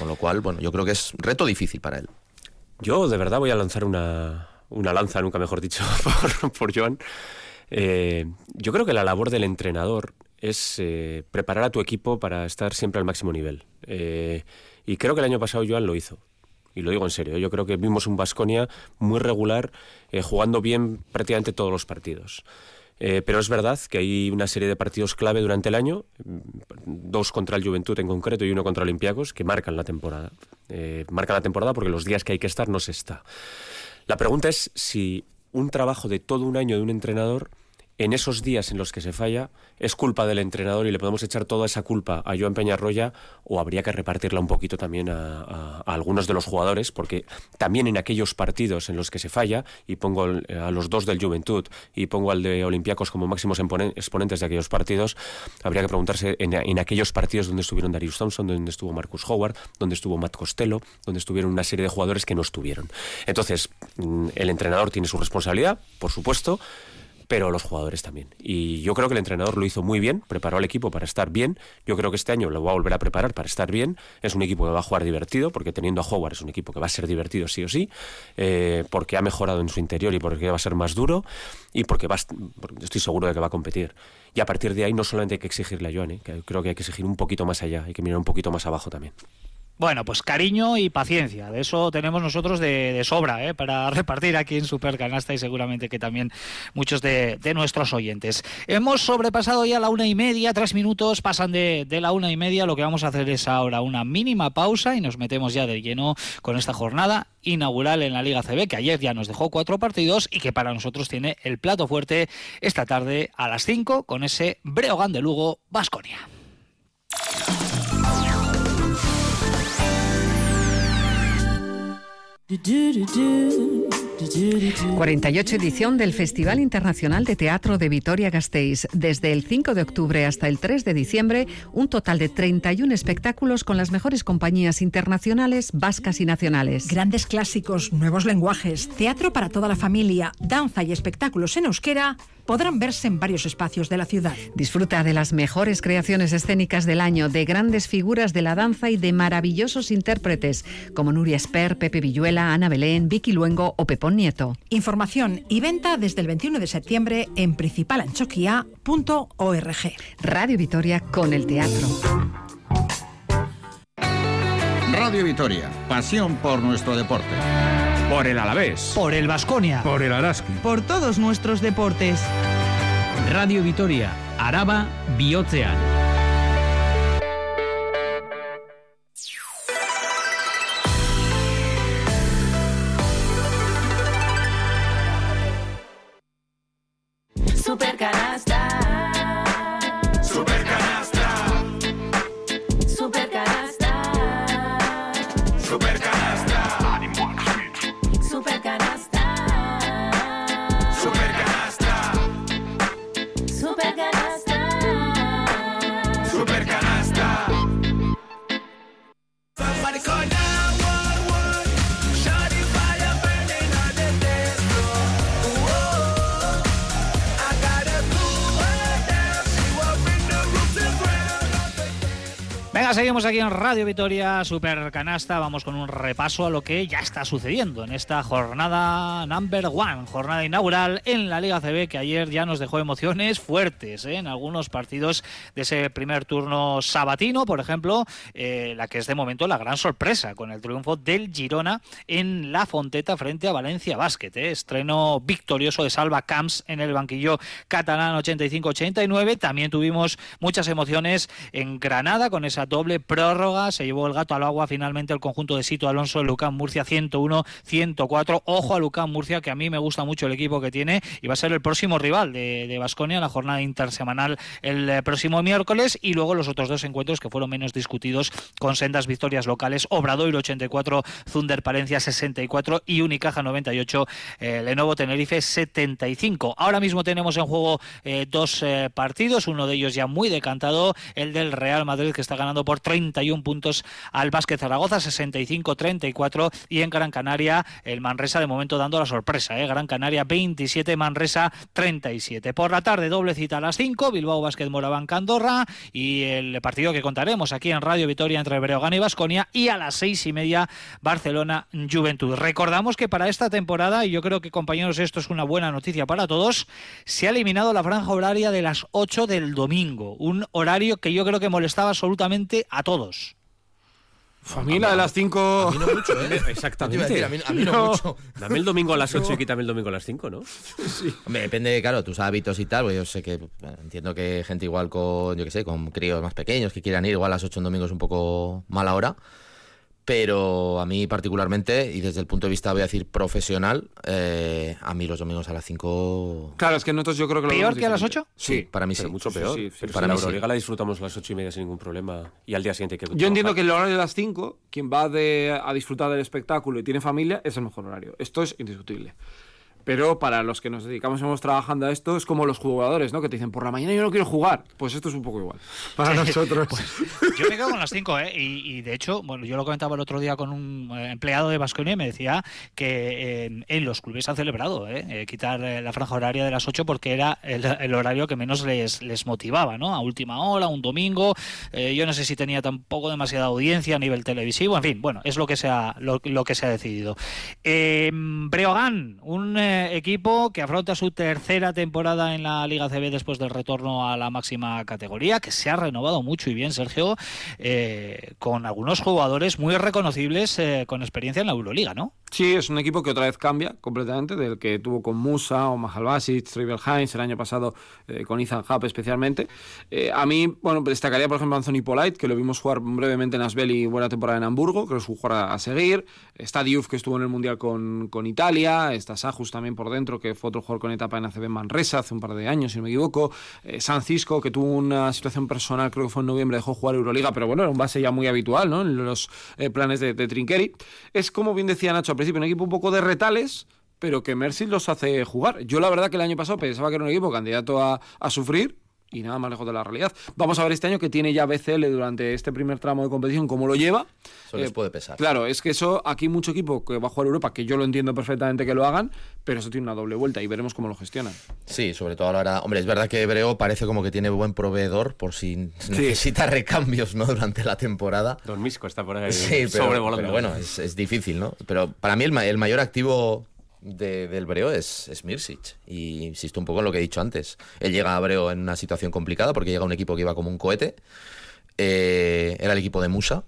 Con lo cual, bueno, yo creo que es reto difícil para él. Yo de verdad voy a lanzar una, una lanza, nunca mejor dicho, por, por Joan. Eh, yo creo que la labor del entrenador es eh, preparar a tu equipo para estar siempre al máximo nivel. Eh, y creo que el año pasado Joan lo hizo. Y lo digo en serio, yo creo que vimos un Vasconia muy regular, jugando bien prácticamente todos los partidos. Eh, pero es verdad que hay una serie de partidos clave durante el año, mm, dos contra el Juventud en concreto y uno contra Olympiacos, que marcan la temporada. Eh, marcan la temporada porque los días que hay que estar no se está. La pregunta es si un trabajo de todo un año de un entrenador, en esos días en los que se falla, es culpa del entrenador y le podemos echar toda esa culpa a Joan Peñarroya o habría que repartirla un poquito también a, algunos de los jugadores, porque también en aquellos partidos en los que se falla, y pongo a los dos del Juventud y pongo al de Olympiacos como máximos exponentes de aquellos partidos, habría que preguntarse en, en aquellos partidos donde estuvieron Darius Thompson, donde estuvo Marcus Howard, donde estuvo Matt Costello, donde estuvieron una serie de jugadores que no estuvieron. Entonces, mm, el entrenador tiene su responsabilidad, por supuesto, pero los jugadores también. Y yo creo que el entrenador lo hizo muy bien, preparó al equipo para estar bien. Yo creo que este año lo va a volver a preparar para estar bien. Es un equipo que va a jugar divertido, porque teniendo a Howard es un equipo que va a ser divertido sí o sí, eh, porque ha mejorado en su interior y porque va a ser más duro y porque, estoy seguro de que va a competir. Y a partir de ahí no solamente hay que exigirle a Joan, eh, que creo que hay que exigir un poquito más allá, hay que mirar un poquito más abajo también. Bueno, pues cariño y paciencia, de eso tenemos nosotros de, sobra ¿eh? para repartir aquí en Supercanasta y seguramente que también muchos de, de nuestros oyentes. Hemos sobrepasado ya la una y media, tres minutos pasan de, de la una y media, lo que vamos a hacer es ahora una mínima pausa y nos metemos ya de lleno con esta jornada inaugural en la Liga CB, que ayer ya nos dejó cuatro partidos y que para nosotros tiene el plato fuerte esta tarde a las cinco con ese Breogán de Lugo, Basconia. 48 edición del Festival Internacional de Teatro de Vitoria-Gasteiz. Desde el 5 de octubre hasta el 3 de diciembre, un total de 31 espectáculos con las mejores compañías internacionales, vascas y nacionales. Grandes clásicos, nuevos lenguajes, teatro para toda la familia, danza y espectáculos en euskera podrán verse en varios espacios de la ciudad. Disfruta de las mejores creaciones escénicas del año, de grandes figuras de la danza y de maravillosos intérpretes como Nuria Esper, Pepe Villuela, Ana Belén, Vicky Luengo o Pepón Nieto. Información y venta desde el 21 de septiembre en principalanchoquia.org. Radio Vitoria con el teatro. Radio Vitoria, pasión por nuestro deporte. Por el Alavés. Por el Vasconia. Por el Araski. Por todos nuestros deportes. Radio Vitoria, Araba, Bihotzean. Seguimos aquí en Radio Vitoria, Super Canasta. Vamos con un repaso a lo que ya está sucediendo en esta jornada number one, jornada inaugural en la Liga CB, que ayer ya nos dejó emociones fuertes ¿eh? en algunos partidos de ese primer turno sabatino. Por ejemplo, eh, la que es de momento la gran sorpresa con el triunfo del Girona en la Fonteta frente a Valencia Basket. ¿eh? Estreno victorioso de Salva Camps en el banquillo catalán 85-89. También tuvimos muchas emociones en Granada con esa doble prórroga. Se llevó el gato al agua finalmente el conjunto de Sito Alonso, Lucán Murcia 101-104. Ojo a Lucán Murcia, que a mí me gusta mucho el equipo que tiene y va a ser el próximo rival de Basconia en la jornada intersemanal el eh, próximo miércoles. Y luego los otros dos encuentros que fueron menos discutidos con sendas victorias locales. Obradoiro 84, Zunder Palencia 64 y Unicaja 98, eh, Lenovo Tenerife 75. Ahora mismo tenemos en juego eh, dos eh, partidos, uno de ellos ya muy decantado, el del Real Madrid que está ganando por 31 puntos al Básquet Zaragoza 65-34 y en Gran Canaria el Manresa de momento dando la sorpresa, ¿eh? Gran Canaria 27, Manresa 37. Por la tarde doble cita a las 5, Bilbao Básquet Moraván Candorra y el partido que contaremos aquí en Radio Vitoria entre Breogán y Basconia y a las seis y media Barcelona Juventud. Recordamos que para esta temporada, y yo creo que compañeros esto es una buena noticia para todos, se ha eliminado la franja horaria de las 8 del domingo, un horario que yo creo que molestaba absolutamente a todos. Familia de las 5. A mí no mucho, ¿eh? Exactamente. A decir, a mí, a mí no, No. mucho. Dame el domingo a las 8 No. y quítame el domingo a las 5, ¿no? Hombre, depende, claro, tus hábitos y tal. Pues yo sé que bueno, entiendo que gente igual con, yo qué sé, con críos más pequeños que quieran ir, igual a las 8 en domingo es un poco mala hora. Pero a mí particularmente, y desde el punto de vista, voy a decir, profesional, eh, a mí los domingos a las 5... Claro, es que nosotros yo creo que lo ¿Peor que a las diferente. 8? Sí, para mí Pero sí. mucho peor. sí, sí, Pero para la. Euroliga la disfrutamos a las 8 y media sin ningún problema. Y al día siguiente hay que Yo entiendo que el horario de las 5, quien va de- a disfrutar del espectáculo y tiene familia, es el mejor horario. Esto es indiscutible. Pero para los que nos dedicamos y vamos trabajando a esto, es como los jugadores, ¿no? Que te dicen, por la mañana yo no quiero jugar. Pues esto es un poco igual. Para nosotros. Yo me quedo con las 5, ¿eh? Y, y de hecho, bueno, yo lo comentaba el otro día con un eh, empleado de Vasconia y me decía que eh, en los clubes han celebrado ¿eh? Eh, quitar eh, la franja horaria de las 8 porque era el, el horario que menos les, les motivaba, ¿no? A última hora, un domingo. Eh, yo no sé si tenía tampoco demasiada audiencia a nivel televisivo. En fin, bueno, es lo que se ha, lo, lo que se ha decidido. Eh, Breogán, un equipo que afronta su tercera temporada en la Liga CB después del retorno a la máxima categoría, que se ha renovado mucho y bien, Sergio, eh, con algunos jugadores muy reconocibles eh, con experiencia en la Euroliga, ¿no? Sí, es un equipo que otra vez cambia completamente del que tuvo con Musa o Mahal Basic, Tribal Hines el año pasado eh, con Ethan Happ especialmente. Eh, a mí, bueno, destacaría por ejemplo Anthony Polite, que lo vimos jugar brevemente en Asbel y buena temporada en Hamburgo, creo que es un jugador a, seguir. Está Diouf, que estuvo en el Mundial con, con Italia. Está Sajus también por dentro, que fue otro jugador con etapa en ACB Manresa hace un par de años, si no me equivoco. Eh, San Cisco, que tuvo una situación personal, creo que fue en noviembre, dejó jugar Euroliga, pero bueno, era un base ya muy habitual, ¿no? En los eh, planes de, de Trinqueri. Es como bien decía Nacho al principio, un equipo un poco de retales, pero que Mercy los hace jugar. Yo la verdad que el año pasado pensaba que era un equipo candidato a, a sufrir y nada más lejos de la realidad. Vamos a ver este año que tiene ya BCL durante este primer tramo de competición, cómo lo lleva. Eso les Eh, puede pesar. Claro, es que eso, aquí mucho equipo que va a jugar Europa, que yo lo entiendo perfectamente que lo hagan, pero eso tiene una doble vuelta y veremos cómo lo gestionan. Sí, sobre todo ahora. Hombre, es verdad que Hebreo parece como que tiene buen proveedor por si necesita recambios ¿no? durante la temporada. Don Misco está por ahí Sí, pero, sobrevolando. pero bueno, es, es difícil, ¿no? Pero para mí el, el mayor activo de- del Breo es, es. Y insisto un poco en lo que he dicho antes. Él llega a Breo en una situación complicada porque llega un equipo que iba como un cohete. Eh, era el equipo de Musa.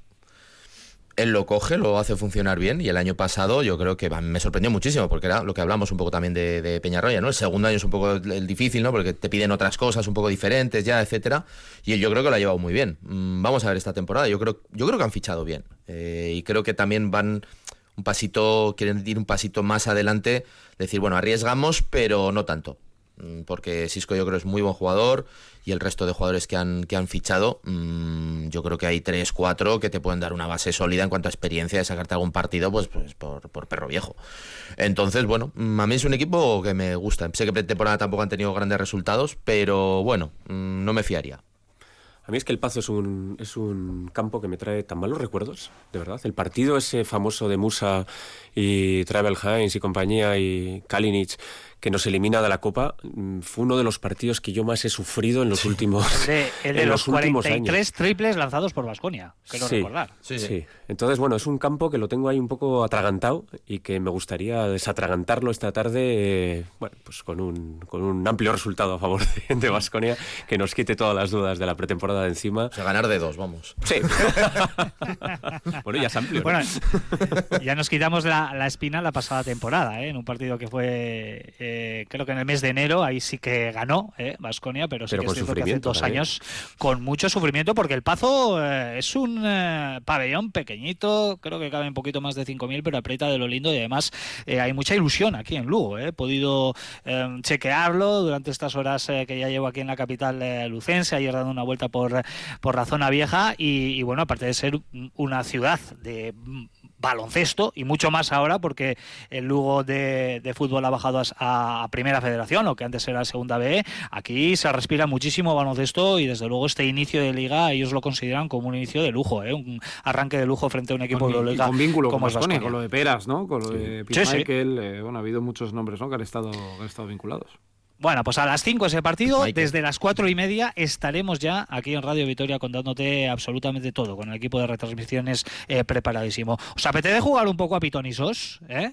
Él lo coge, lo hace funcionar bien y el año pasado yo creo que me sorprendió muchísimo porque era lo que hablamos un poco también de, Peñarroya, ¿no? El segundo año es un poco el, difícil, ¿no? Porque te piden otras cosas un poco diferentes ya, etcétera. Y yo creo que lo ha llevado muy bien. Mm, Vamos a ver esta temporada. Yo creo, yo creo que han fichado bien Eh, y creo que también van un pasito, quieren ir un pasito más adelante, decir bueno arriesgamos pero no tanto. Mm, Porque Cisco yo creo es muy buen jugador y el resto de jugadores que han, que han fichado, mm, yo creo que hay tres, cuatro que te pueden dar una base sólida en cuanto a experiencia de sacarte algún partido pues, pues por, por perro viejo. Entonces, bueno, mm, a mí es un equipo que me gusta. Sé que pretemporada tampoco han tenido grandes resultados, pero bueno, no me fiaría. A mí es que el Pazo es un, es un campo que me trae tan malos recuerdos, de verdad. El partido ese famoso de Musa y Travel Hines y compañía y Kalinic, que nos elimina de la Copa, mm, fue uno de los partidos que yo más he sufrido en los últimos, El de, el de en los, últimos 43 años. triples lanzados por Vasconia, quiero Sí, recordar. sí, Entonces, bueno, es un campo que lo tengo ahí un poco atragantado y que me gustaría desatragantarlo esta tarde, eh, bueno, pues con un, con un amplio resultado a favor de Vasconia, que nos quite todas las dudas de la pretemporada de encima. O sea, ganar de dos, vamos. Sí. bueno, ya es amplio. ¿no? Bueno, ya nos quitamos la, la espina la pasada temporada, ¿eh? en un partido que fue, eh, creo que en el mes de enero, ahí sí que ganó Vasconia, pero sí Pero que con es cierto que hace dos también. años con mucho sufrimiento, porque el Pazo eh, es un eh, pabellón pequeñito, creo que cabe un poquito más de 5.000, pero aprieta de lo lindo y además eh, hay mucha ilusión aquí en Lugo. eh. He podido eh, chequearlo durante estas horas eh, que ya llevo aquí en la capital eh, lucense, ayer dando una vuelta por, por la zona vieja y, y bueno, aparte de ser una ciudad de baloncesto y mucho más ahora porque el Lugo de, de fútbol ha bajado a, a Primera Federación, lo que antes era Segunda B. Aquí se respira muchísimo baloncesto y desde luego este inicio de liga ellos lo consideran como un inicio de lujo, ¿eh? un arranque de lujo frente a un equipo Con, de liga con vínculo con como Baskonia, Baskonia. con lo de Peras, ¿no? Con lo de Sí, sí. Michael, eh, bueno, ha habido muchos nombres, ¿no? Que han estado, que han estado vinculados. Bueno, pues a las 5 ese partido, desde las cuatro y media estaremos ya aquí en Radio Vitoria contándote absolutamente todo, con el equipo de retransmisiones eh, preparadísimo. ¿Os apetece jugar un poco a pitonisos? ¿Eh?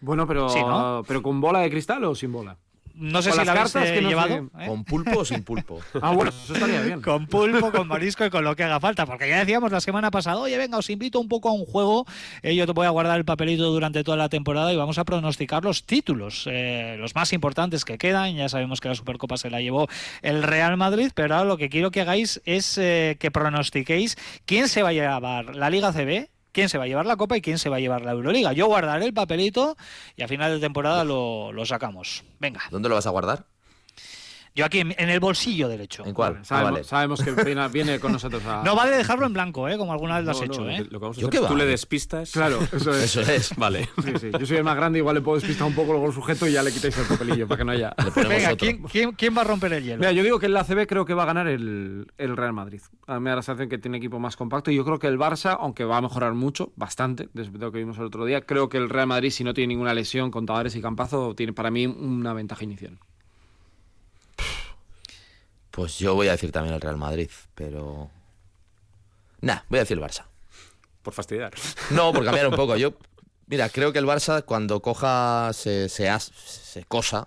Bueno, pero, Sí, ¿no? pero con bola de cristal o sin bola. No sé Con si las la habéis cartas eh, que no sé- llevado. ¿eh? ¿Con pulpo o sin pulpo? Ah, bueno, eso estaría bien. Con pulpo, con marisco y con lo que haga falta. Porque ya decíamos la semana pasada, oye, venga, os invito un poco a un juego. Eh, yo te voy a guardar el papelito durante toda la temporada y vamos a pronosticar los títulos, eh, los más importantes que quedan. Ya sabemos que la Supercopa se la llevó el Real Madrid, pero ahora lo que quiero que hagáis es eh, que pronostiquéis quién se va a llevar la Liga CB. Quién se va a llevar la Copa y quién se va a llevar la Euroliga. Yo guardaré el papelito y a final de temporada lo, lo sacamos. Venga. ¿Dónde lo vas a guardar? Yo aquí en, en el bolsillo derecho. ¿En cuál? Ah, Sabemos, vale. sabemos que viene, viene con nosotros a... No vale dejarlo en blanco, ¿eh? como alguna vez lo has No, hecho. no, ¿eh? lo que vamos a ¿Yo hacer qué es tú va? le despistas. Claro, eso es. Eso es. Vale. Sí, sí. Yo soy el más grande, igual le puedo despistar un poco luego el sujeto y ya le quitáis el papelillo para que no haya. Venga. ¿quién, quién, quién va a romper el hielo? Mira, yo digo que el ACB creo que va a ganar el, el Real Madrid. A mí me da la sensación que tiene equipo más compacto y yo creo que el Barça, aunque va a mejorar mucho, bastante, desde lo que vimos el otro día, creo que el Real Madrid, si no tiene ninguna lesión con Tavares y Campazo, tiene para mí una ventaja inicial. Pues yo voy a decir también el Real Madrid, pero... Nah, voy a decir el Barça. Por fastidiar. No, por cambiar un poco. Yo, mira, creo que el Barça cuando coja se, se, as- se cosa,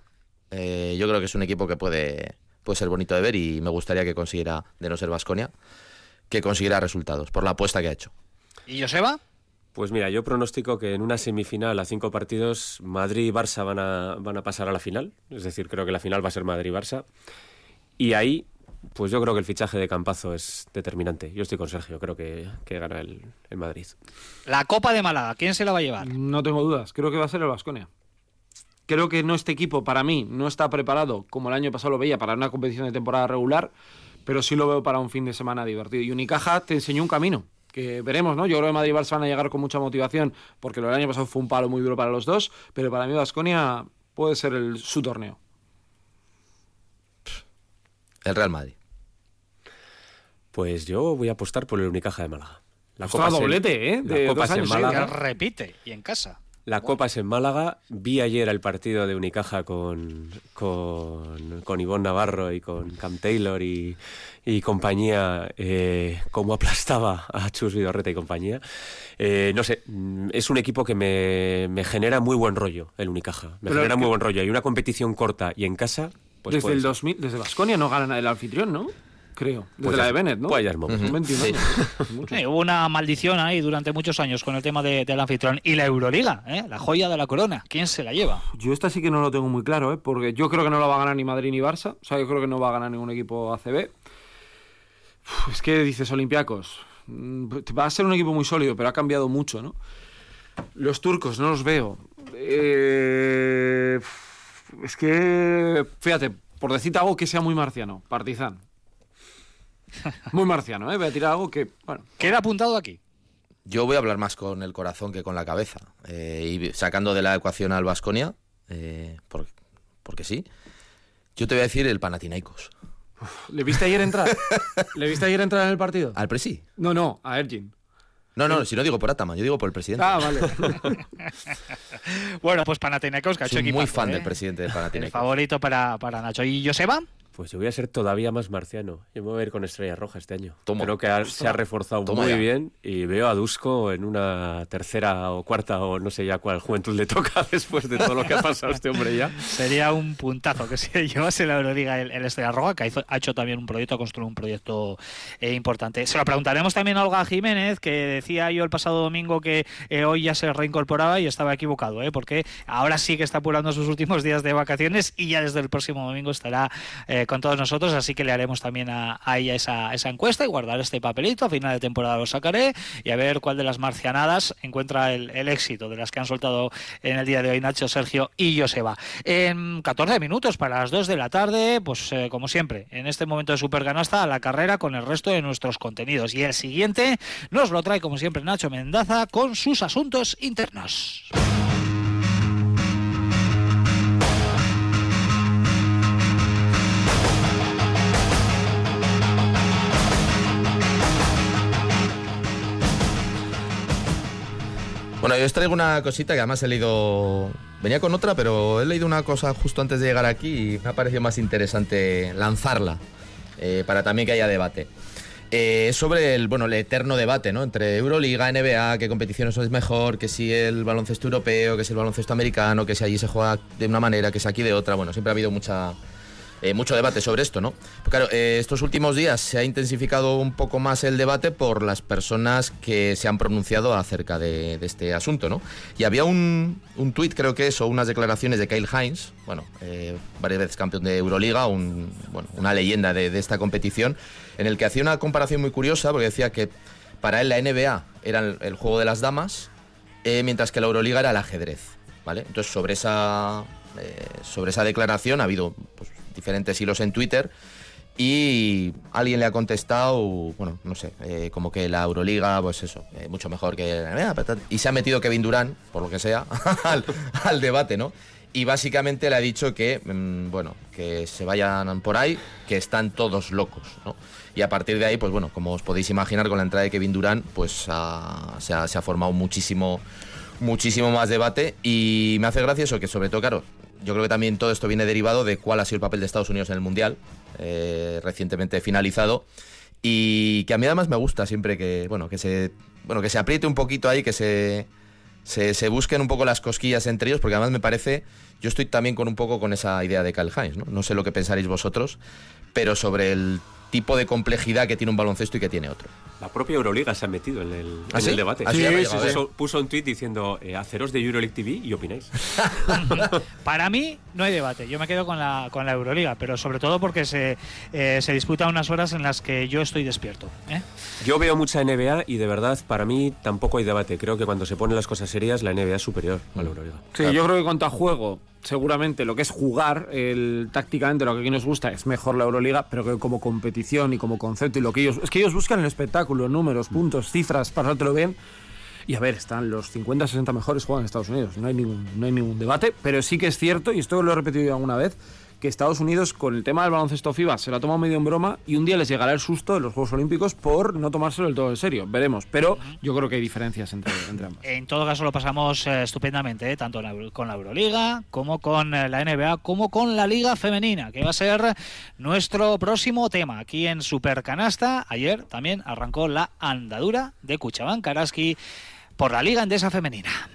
eh, yo creo que es un equipo que puede, puede ser bonito de ver y me gustaría que consiguiera, de no ser Vasconia, que consiguiera resultados por la apuesta que ha hecho. ¿Y Joseba? Pues mira, yo pronostico que en una semifinal a cinco partidos Madrid y Barça van a, van a pasar a la final. Es decir, creo que la final va a ser Madrid-Barça. Y ahí, pues yo creo que el fichaje de Campazo es determinante. Yo estoy con Sergio, creo que, que gana el, el Madrid. La Copa de Málaga, ¿quién se la va a llevar? No tengo dudas, creo que va a ser el Vasconia. Creo que no este equipo, para mí, no está preparado, como el año pasado lo veía, para una competición de temporada regular, pero sí lo veo para un fin de semana divertido. Y Unicaja te enseñó un camino, que veremos, ¿no? Yo creo que Madrid y Barça van a llegar con mucha motivación, porque lo del año pasado fue un palo muy duro para los dos, pero para mí Vasconia puede ser el, su torneo. El Real Madrid. Pues yo voy a apostar por el Unicaja de Málaga. La en- doblete, ¿eh? La De Copa dos es en años Que Málaga. repite, y en casa. La Copa es en Málaga. Vi ayer el partido de Unicaja con, con, con Ivonne Navarro y con Cam Taylor y, y compañía, eh, cómo aplastaba a Chus Vidorreta y compañía. Eh, no sé, mm, es un equipo que me, me genera muy buen rollo, el Unicaja. Me Pero genera muy que- buen rollo. Y una competición corta y en casa, pues desde el ser. 2000, desde Vasconia no gana el anfitrión, ¿no? Creo. Desde Pues la ya- de Bennett, ¿no? pues ya es momento. Son 21 Sí. hubo una maldición ahí durante muchos años con el tema de- del anfitrión. Y la Euroliga, ¿eh? la joya de la corona. ¿Quién se la lleva? Yo esta sí que no lo tengo muy claro, ¿eh? porque yo creo que no la va a ganar ni Madrid ni Barça. O sea, yo creo que no va a ganar ningún equipo ACB. Uf, es que dices Olympiacos. mm, Va a ser un equipo muy sólido, pero ha cambiado mucho, ¿no? Los turcos, no los veo. Eh, es que, fíjate, por decirte algo que sea muy marciano, Partizan. Muy marciano, ¿eh? Voy a tirar algo que, bueno, Queda apuntado aquí. Yo voy a hablar más con el corazón que con la cabeza. Eh, y sacando de la ecuación al Vasconia, por- porque sí, yo te voy a decir el Panathinaikos. ¿le viste ayer entrar? ¿Le viste ayer entrar en el partido? Al Presi. No, no, a Ergin. No, no, si no digo por Ataman, yo digo por el presidente. Ah, vale. bueno, pues Panathinaikos, que ha hecho Soy muy fan ¿eh? del presidente de El Panathinaikos. favorito para, para Nacho. ¿Y Joseba? Pues yo voy a ser todavía más marciano. Yo me voy a ir con Estrella Roja este año. Toma. Creo que ha- se ha reforzado Toma muy ya. bien y veo a Dusko en una tercera o cuarta o no sé ya cuál juventud le toca después de todo lo que ha pasado este hombre ya. Sería un puntazo que se llevase la Euroliga el, el Estrella Roja, que hizo- ha hecho también un proyecto, ha construido un proyecto eh, importante. Se lo preguntaremos también a Olga Jiménez, que decía yo el pasado domingo que eh, hoy ya se reincorporaba y estaba equivocado, ¿eh? porque ahora sí que está apurando sus últimos días de vacaciones y ya desde el próximo domingo estará eh, con todos nosotros, así que le haremos también a, ella esa, esa encuesta y guardar este papelito. A final de temporada lo sacaré y a ver cuál de las marcianadas encuentra el, el éxito de las que han soltado en el día de hoy Nacho, Sergio y Joseba. En 14 minutos para las 2 de la tarde, pues eh, como siempre, en este momento de Superganasta a la carrera con el resto de nuestros contenidos. Y el siguiente nos lo trae como siempre Nacho Mendaza con sus asuntos internos. Bueno, yo os traigo una cosita que además he leído. Venía con otra, pero he leído una cosa justo antes de llegar aquí y me ha parecido más interesante lanzarla eh, para también que haya debate. Eh, sobre el, bueno, el eterno debate ¿no? entre Euroliga, NBA, qué competiciones es mejor, que si el baloncesto europeo, que si el baloncesto americano, que si allí se juega de una manera, que si aquí de otra. Bueno, siempre ha habido mucha, eh, mucho debate sobre esto, ¿no? Claro, eh, estos últimos días se ha intensificado un poco más el debate por las personas que se han pronunciado acerca de, este asunto, ¿no? Y había un, un tuit, creo que es, o unas declaraciones de Kyle Hines, bueno, eh, varias veces campeón de Euroliga, un, bueno, una leyenda de, esta competición, en el que hacía una comparación muy curiosa, porque decía que para él la NBA era el, juego de las damas, mientras que la Euroliga era el ajedrez, ¿vale? Entonces, sobre esa, sobre esa declaración ha habido pues, diferentes hilos en Twitter y alguien le ha contestado, bueno, no sé, eh, como que la Euroliga, pues eso, eh, mucho mejor que la NBA, patat- y se ha metido Kevin Durant, por lo que sea, al, al debate, ¿no? Y básicamente le ha dicho que, mm, bueno, que se vayan por ahí, que están todos locos, ¿no? Y a partir de ahí, pues bueno, como os podéis imaginar, con la entrada de Kevin Durant, pues ha- se, ha, se ha formado muchísimo, muchísimo más debate. Y me hace gracia eso, que sobre todo, claro, yo creo que también todo esto viene derivado de cuál ha sido el papel de Estados Unidos en el Mundial, eh, recientemente finalizado. Y que a mí además me gusta siempre que, bueno, que se, bueno, que se apriete un poquito ahí, que se, se, busquen un poco las cosquillas entre ellos, porque además me parece, yo estoy también con un poco con esa idea de Kyle Hines, ¿no? No sé lo que pensaréis vosotros, pero sobre el tipo de complejidad que tiene un baloncesto y que tiene otro. La propia Euroliga se ha metido en el, ¿Ah, en sí? el debate. ¿Ah, sí? Llegado, puso, puso un tweet diciendo, eh, haceros de Euroleague TV y opináis. Para mí no hay debate, yo me quedo con la, con la Euroliga, pero sobre todo porque se, eh, se disputa unas horas en las que yo estoy despierto. ¿eh? Yo veo mucha NBA y de verdad para mí tampoco hay debate. Creo que cuando se ponen las cosas serias la NBA es superior a la Euroliga. Sí, yo creo que en cuanto a juego, seguramente lo que es jugar, el, tácticamente lo que aquí nos gusta es mejor la Euroliga, pero que como competición y como concepto y lo que ellos... Es que ellos buscan el espectáculo, números, puntos, cifras, pasártelo bien. Y a ver, están los 50, 60 mejores juegan en Estados Unidos, no hay ningún, no hay ningún debate, pero sí que es cierto, y esto lo he repetido alguna vez, que Estados Unidos con el tema del baloncesto FIBA se lo ha tomado medio en broma y un día les llegará el susto de los Juegos Olímpicos por no tomárselo del todo en serio. Veremos, pero yo creo que hay diferencias entre, entre ambas. En todo caso lo pasamos eh, estupendamente, ¿eh? tanto la con la Euroliga como con eh, la NBA, como con la Liga Femenina, que va a ser nuestro próximo tema aquí en Supercanasta. Ayer también arrancó la andadura de Cuchabán Karaski por la Liga Endesa Femenina.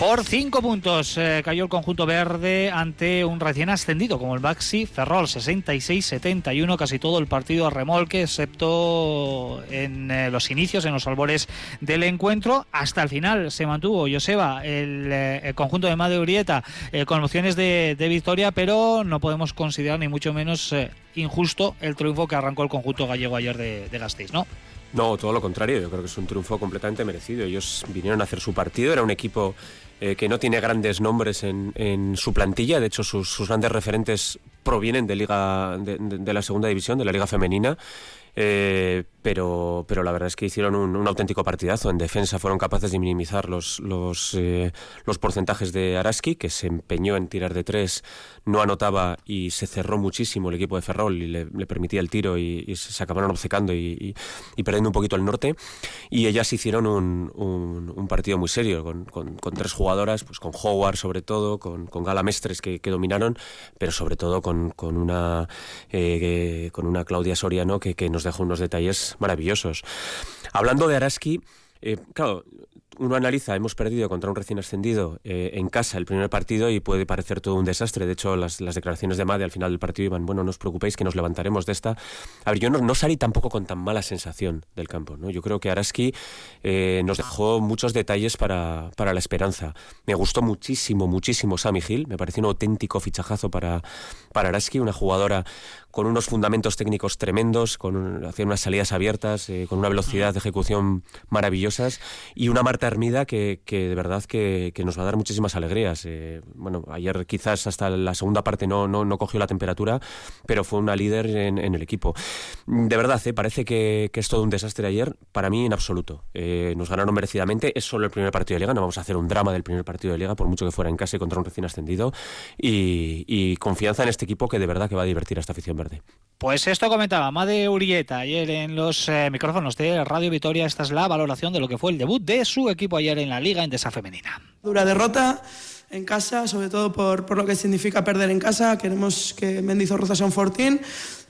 Por cinco puntos eh, cayó el conjunto verde ante un recién ascendido como el Baxi Ferrol, 66-71, casi todo el partido a remolque, excepto en eh, los inicios, en los albores del encuentro. Hasta el final se mantuvo Joseba, el, eh, conjunto de Made Urieta, con opciones de, victoria, pero no podemos considerar ni mucho menos injusto el triunfo que arrancó el conjunto gallego ayer de, de Gasteiz, ¿no? No, todo lo contrario. Yo creo que es un triunfo completamente merecido. Ellos vinieron a hacer su partido. Era un equipo eh, que no tiene grandes nombres en, en su plantilla. De hecho, sus, grandes referentes provienen de liga de la segunda división, de la liga femenina. Eh, pero, pero la verdad es que hicieron un, auténtico partidazo. En defensa fueron capaces de minimizar los, los, eh, los porcentajes de Araski, que se empeñó en tirar de tres, no anotaba y se cerró muchísimo el equipo de Ferrol y le, permitía el tiro y, se acabaron obcecando y, perdiendo un poquito el norte. Y ellas hicieron un, partido muy serio, con, con- con tres jugadoras, pues con Howard sobre todo, con, con Gala Mestres que, que dominaron, pero sobre todo con, con una, eh, con una Claudia Soriano que, que nos dejó unos detalles maravillosos. Hablando de Araski, eh, claro, uno analiza, hemos perdido contra un recién ascendido eh, en casa el primer partido y puede parecer todo un desastre. De hecho, las, declaraciones de Made al final del partido iban, bueno, no os preocupéis que nos levantaremos de esta. A ver, yo no, salí tampoco con tan mala sensación del campo. ¿no? Yo creo que Araski eh, nos dejó muchos detalles para, para la esperanza. Me gustó muchísimo, muchísimo Sammy Hill. Me pareció un auténtico fichajazo para, para Araski, una jugadora con unos fundamentos técnicos tremendos, con un- hacía unas salidas abiertas, eh, con una velocidad de ejecución maravillosas y una Marta Hermida que, que de verdad que, que nos va a dar muchísimas alegrías. Eh, bueno, ayer quizás hasta la segunda parte no, no, no cogió la temperatura, pero fue una líder en, en el equipo. De verdad, eh, parece que, que es todo un desastre ayer, para mí en absoluto. Eh, nos ganaron merecidamente, es solo el primer partido de liga, no vamos a hacer un drama del primer partido de liga, por mucho que fuera en casa y contra un recién ascendido, y, y confianza en este equipo que de verdad que va a divertir a esta afición verde. Pues esto comentaba Made Urieta ayer en los eh, micrófonos de Radio Vitoria. Esta es la valoración de lo que fue el debut de su equipo ayer en la Liga Endesa Femenina. Dura derrota en casa, sobre todo por, por lo que significa perder en casa. Queremos que Mendizorroza sea un fortín.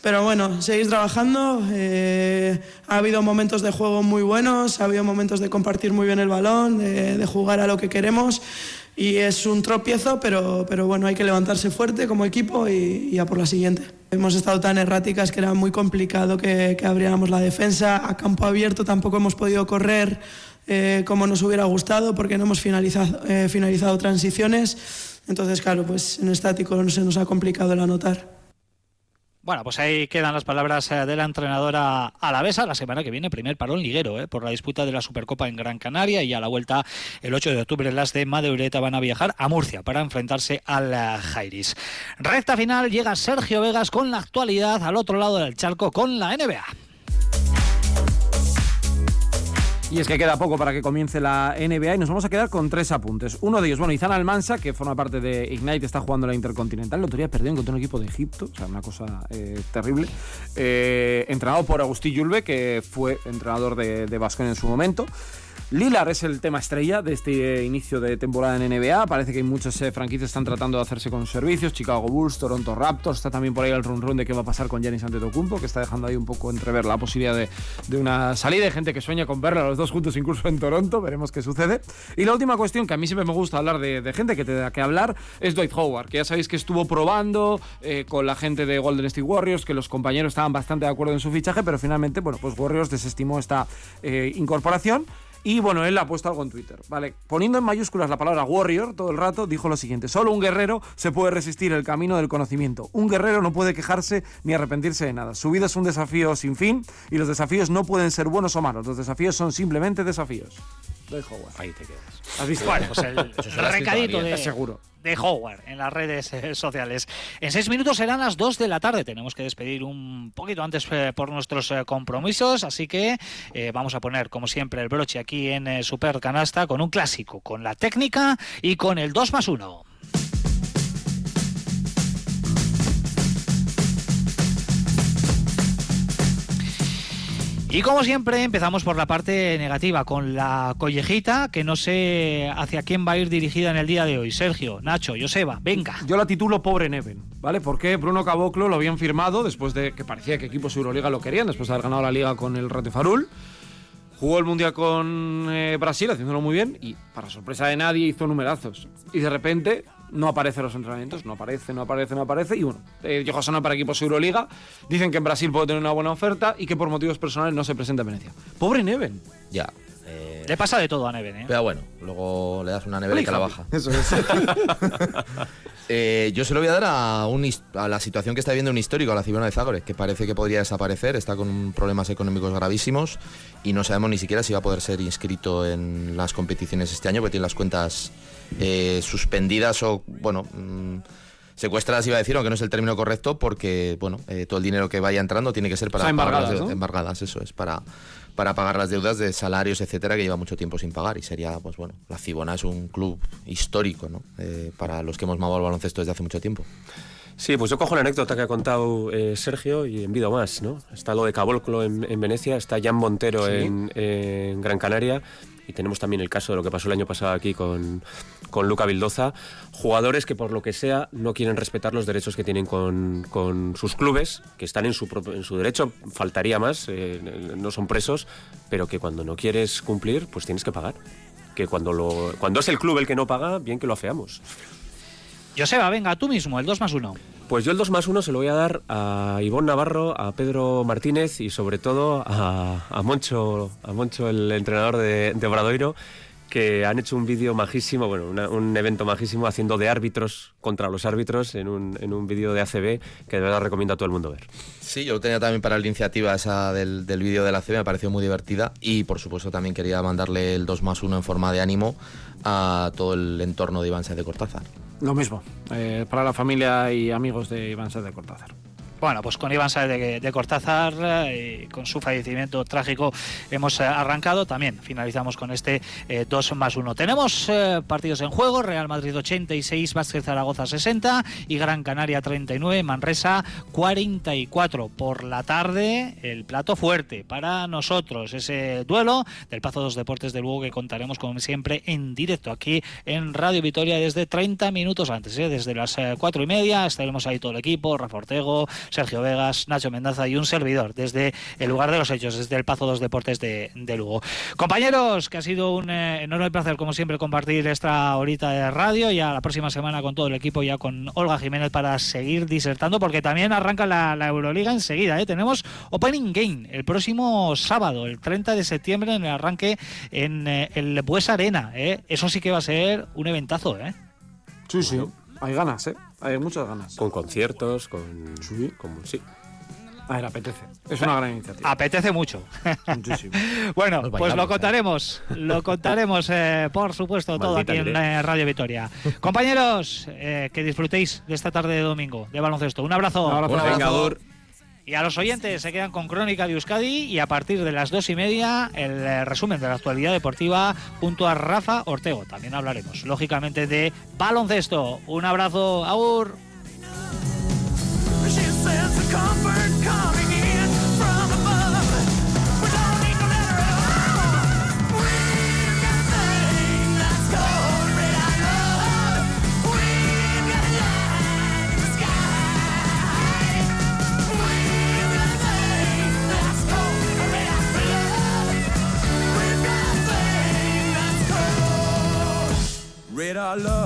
Pero bueno, seguir trabajando. eh, ha habido momentos de juego muy buenos, ha habido momentos de compartir muy bien el balón, de, de jugar a lo que queremos. Y es un tropiezo, pero, pero bueno, hay que levantarse fuerte como equipo y, y a por la siguiente. Hemos estado tan erráticas que era muy complicado que, abriéramos la defensa. A campo abierto tampoco hemos podido correr eh, como nos hubiera gustado porque no hemos finalizado, eh, finalizado transiciones. Entonces, claro, pues en estático no se nos ha complicado el anotar. Bueno, pues ahí quedan las palabras eh, de la entrenadora alavesa. La semana que viene, primer parón liguero eh, por la disputa de la Supercopa en Gran Canaria y a la vuelta el 8 de octubre las de Madeureta van a viajar a Murcia para enfrentarse al eh, Jairis. Recta final llega Sergio Vegas con la actualidad al otro lado del charco con la NBA. Y es que queda poco para que comience la NBA y nos vamos a quedar con tres apuntes. Uno de ellos, bueno, Izan Almansa, que forma parte de Ignite, está jugando la Intercontinental. El otro día perdió contra un equipo de Egipto, o sea, una cosa eh, terrible. Eh, entrenado por Agustí Yulbe, que fue entrenador de, de en su momento. Lilar es el tema estrella de este inicio de temporada en NBA. Parece que hay muchas eh, franquicias que están tratando de hacerse con servicios. Chicago Bulls, Toronto Raptors. Está también por ahí el run run de qué va a pasar con Giannis Antetokounmpo, que está dejando ahí un poco entrever la posibilidad de, una salida. Hay gente que sueña con verla los dos juntos incluso en Toronto. Veremos qué sucede. Y la última cuestión, que a mí siempre me gusta hablar de, de gente que te da que hablar, es Dwight Howard, que ya sabéis que estuvo probando eh, con la gente de Golden State Warriors, que los compañeros estaban bastante de acuerdo en su fichaje, pero finalmente, bueno, pues Warriors desestimó esta eh, incorporación. Y bueno, él ha puesto algo en Twitter, ¿vale? Poniendo en mayúsculas la palabra warrior todo el rato, dijo lo siguiente: Solo un guerrero se puede resistir el camino del conocimiento. Un guerrero no puede quejarse ni arrepentirse de nada. Su vida es un desafío sin fin y los desafíos no pueden ser buenos o malos. Los desafíos son simplemente desafíos. Doy Howard. Ahí te quedas. ¿Has visto? Bueno, pues el recadito de, Seguro. de Howard en las redes eh, sociales. En seis minutos serán las dos de la tarde. Tenemos que despedir un poquito antes eh, por nuestros eh, compromisos, así que eh, vamos a poner, como siempre, el broche aquí en Super Canasta con un clásico, con la técnica y con el 2 más 1. Y como siempre, empezamos por la parte negativa, con la collejita, que no sé hacia quién va a ir dirigida en el día de hoy. Sergio, Nacho, Joseba, venga. Yo la titulo Pobre Neven, ¿vale? Porque Bruno Caboclo lo habían firmado después de que parecía que equipos Euroliga lo querían, después de haber ganado la liga con el Rate Farul. Jugó el Mundial con eh, Brasil, haciéndolo muy bien, y para sorpresa de nadie hizo numerazos. Y de repente no aparece en los entrenamientos, no aparece, no aparece, no aparece. Y bueno, eh, Jojo Sana para equipos Euroliga. Dicen que en Brasil puede tener una buena oferta y que por motivos personales no se presenta en Venecia. Pobre Neven. Ya. eh, Le pasa de todo a Neven, ¿eh? pero bueno, luego le das una nevera y que la baja. Eso es. Eh, yo se lo voy a dar a, un a la situación que está viviendo un histórico, a la Cibona de Zagores, que parece que podría desaparecer, está con problemas económicos gravísimos y no sabemos ni siquiera si va a poder ser inscrito en las competiciones este año, porque tiene las cuentas eh, suspendidas o, bueno, mm, secuestradas iba a decir, aunque no es el término correcto, porque bueno, eh, todo el dinero que vaya entrando tiene que ser para O sea, pagar las embargadas, deudas- ¿no? embargadas, eso es, para, para pagar las deudas de salarios, etcétera, que lleva mucho tiempo sin pagar. Y sería, pues bueno, la Cibona es un club histórico, ¿no? Eh, para los que hemos mamado el baloncesto desde hace mucho tiempo. Sí, pues yo cojo la anécdota que ha contado eh, Sergio y envido más, ¿no? Está lo de Cabolclo en, en Venecia, está Jan Montero Sí. en, en Gran Canaria y tenemos también el caso de lo que pasó el año pasado aquí con, con Luca Vildoza. Jugadores que por lo que sea no quieren respetar los derechos que tienen con, con sus clubes, que están en su, en su derecho, faltaría más, eh, no son presos, pero que cuando no quieres cumplir, pues tienes que pagar. Que cuando, lo, cuando es el club el que no paga, bien que lo afeamos. Joseba, venga, tú mismo, el 2 más 1. Pues yo el 2 más 1 se lo voy a dar a Ivonne Navarro, a Pedro Martínez y sobre todo a, Moncho, a Moncho, el entrenador de, de Obradoiro, que han hecho un vídeo majísimo, bueno, un evento majísimo haciendo de árbitros contra los árbitros en un, en un vídeo de ACB que de verdad recomiendo a todo el mundo ver. Sí, yo tenía también para la iniciativa esa del, del vídeo de la CB, me pareció muy divertida y por supuesto también quería mandarle el 2 más 1 en forma de ánimo a todo el entorno de Iván Sáenz de Cortázar. Lo mismo, eh, para la familia y amigos de Iván Sáenz de Cortázar. Bueno, pues con Iván Sáenz de, de Cortázar eh, con su fallecimiento trágico hemos eh, arrancado. También finalizamos con este 2 más 1. Tenemos eh, partidos en juego: Real Madrid 86, Vázquez Zaragoza 60 y Gran Canaria 39, Manresa 44. Por la tarde, el plato fuerte para nosotros. Ese duelo del Pazo dos Deportes de Lugo que contaremos, como siempre, en directo aquí en Radio Vitoria desde 30 minutos antes, ¿eh? desde las 4 y media. Estaremos ahí todo el equipo: Rafa Ortego, Sergio Vegas, Nacho Mendaza y un servidor desde el lugar de los hechos, desde el Pazo dos Deportes de, Lugo. Compañeros, que ha sido un eh, enorme placer, como siempre, compartir esta horita de radio. Ya la próxima semana con todo el equipo, ya con Olga Jiménez para seguir disertando, porque también arranca la, la Euroliga enseguida. ¿eh? Tenemos Opening Game el próximo sábado, el 30 de septiembre, en el arranque en eh, el Bues Arena. ¿eh? Eso sí que va a ser un eventazo. ¿eh? Sí, sí. Hay ganas, ¿eh? Hay muchas ganas. Con conciertos, con... Sí. con- sí. A ver, apetece. Es una gran iniciativa. Apetece mucho. Muchísimo. Bueno, pues lo ¿eh? contaremos, lo contaremos, eh, por supuesto, todo aquí en eh, Radio Vitoria. Compañeros, eh, que disfrutéis de esta tarde de domingo de baloncesto. Un abrazo. Un abrazo. Un abrazo. Y a los oyentes se quedan con Crónica de Euskadi y a partir de las dos y media el eh, resumen de la actualidad deportiva junto a Rafa Ortego. También hablaremos, lógicamente, de baloncesto. Un abrazo, Aur. I love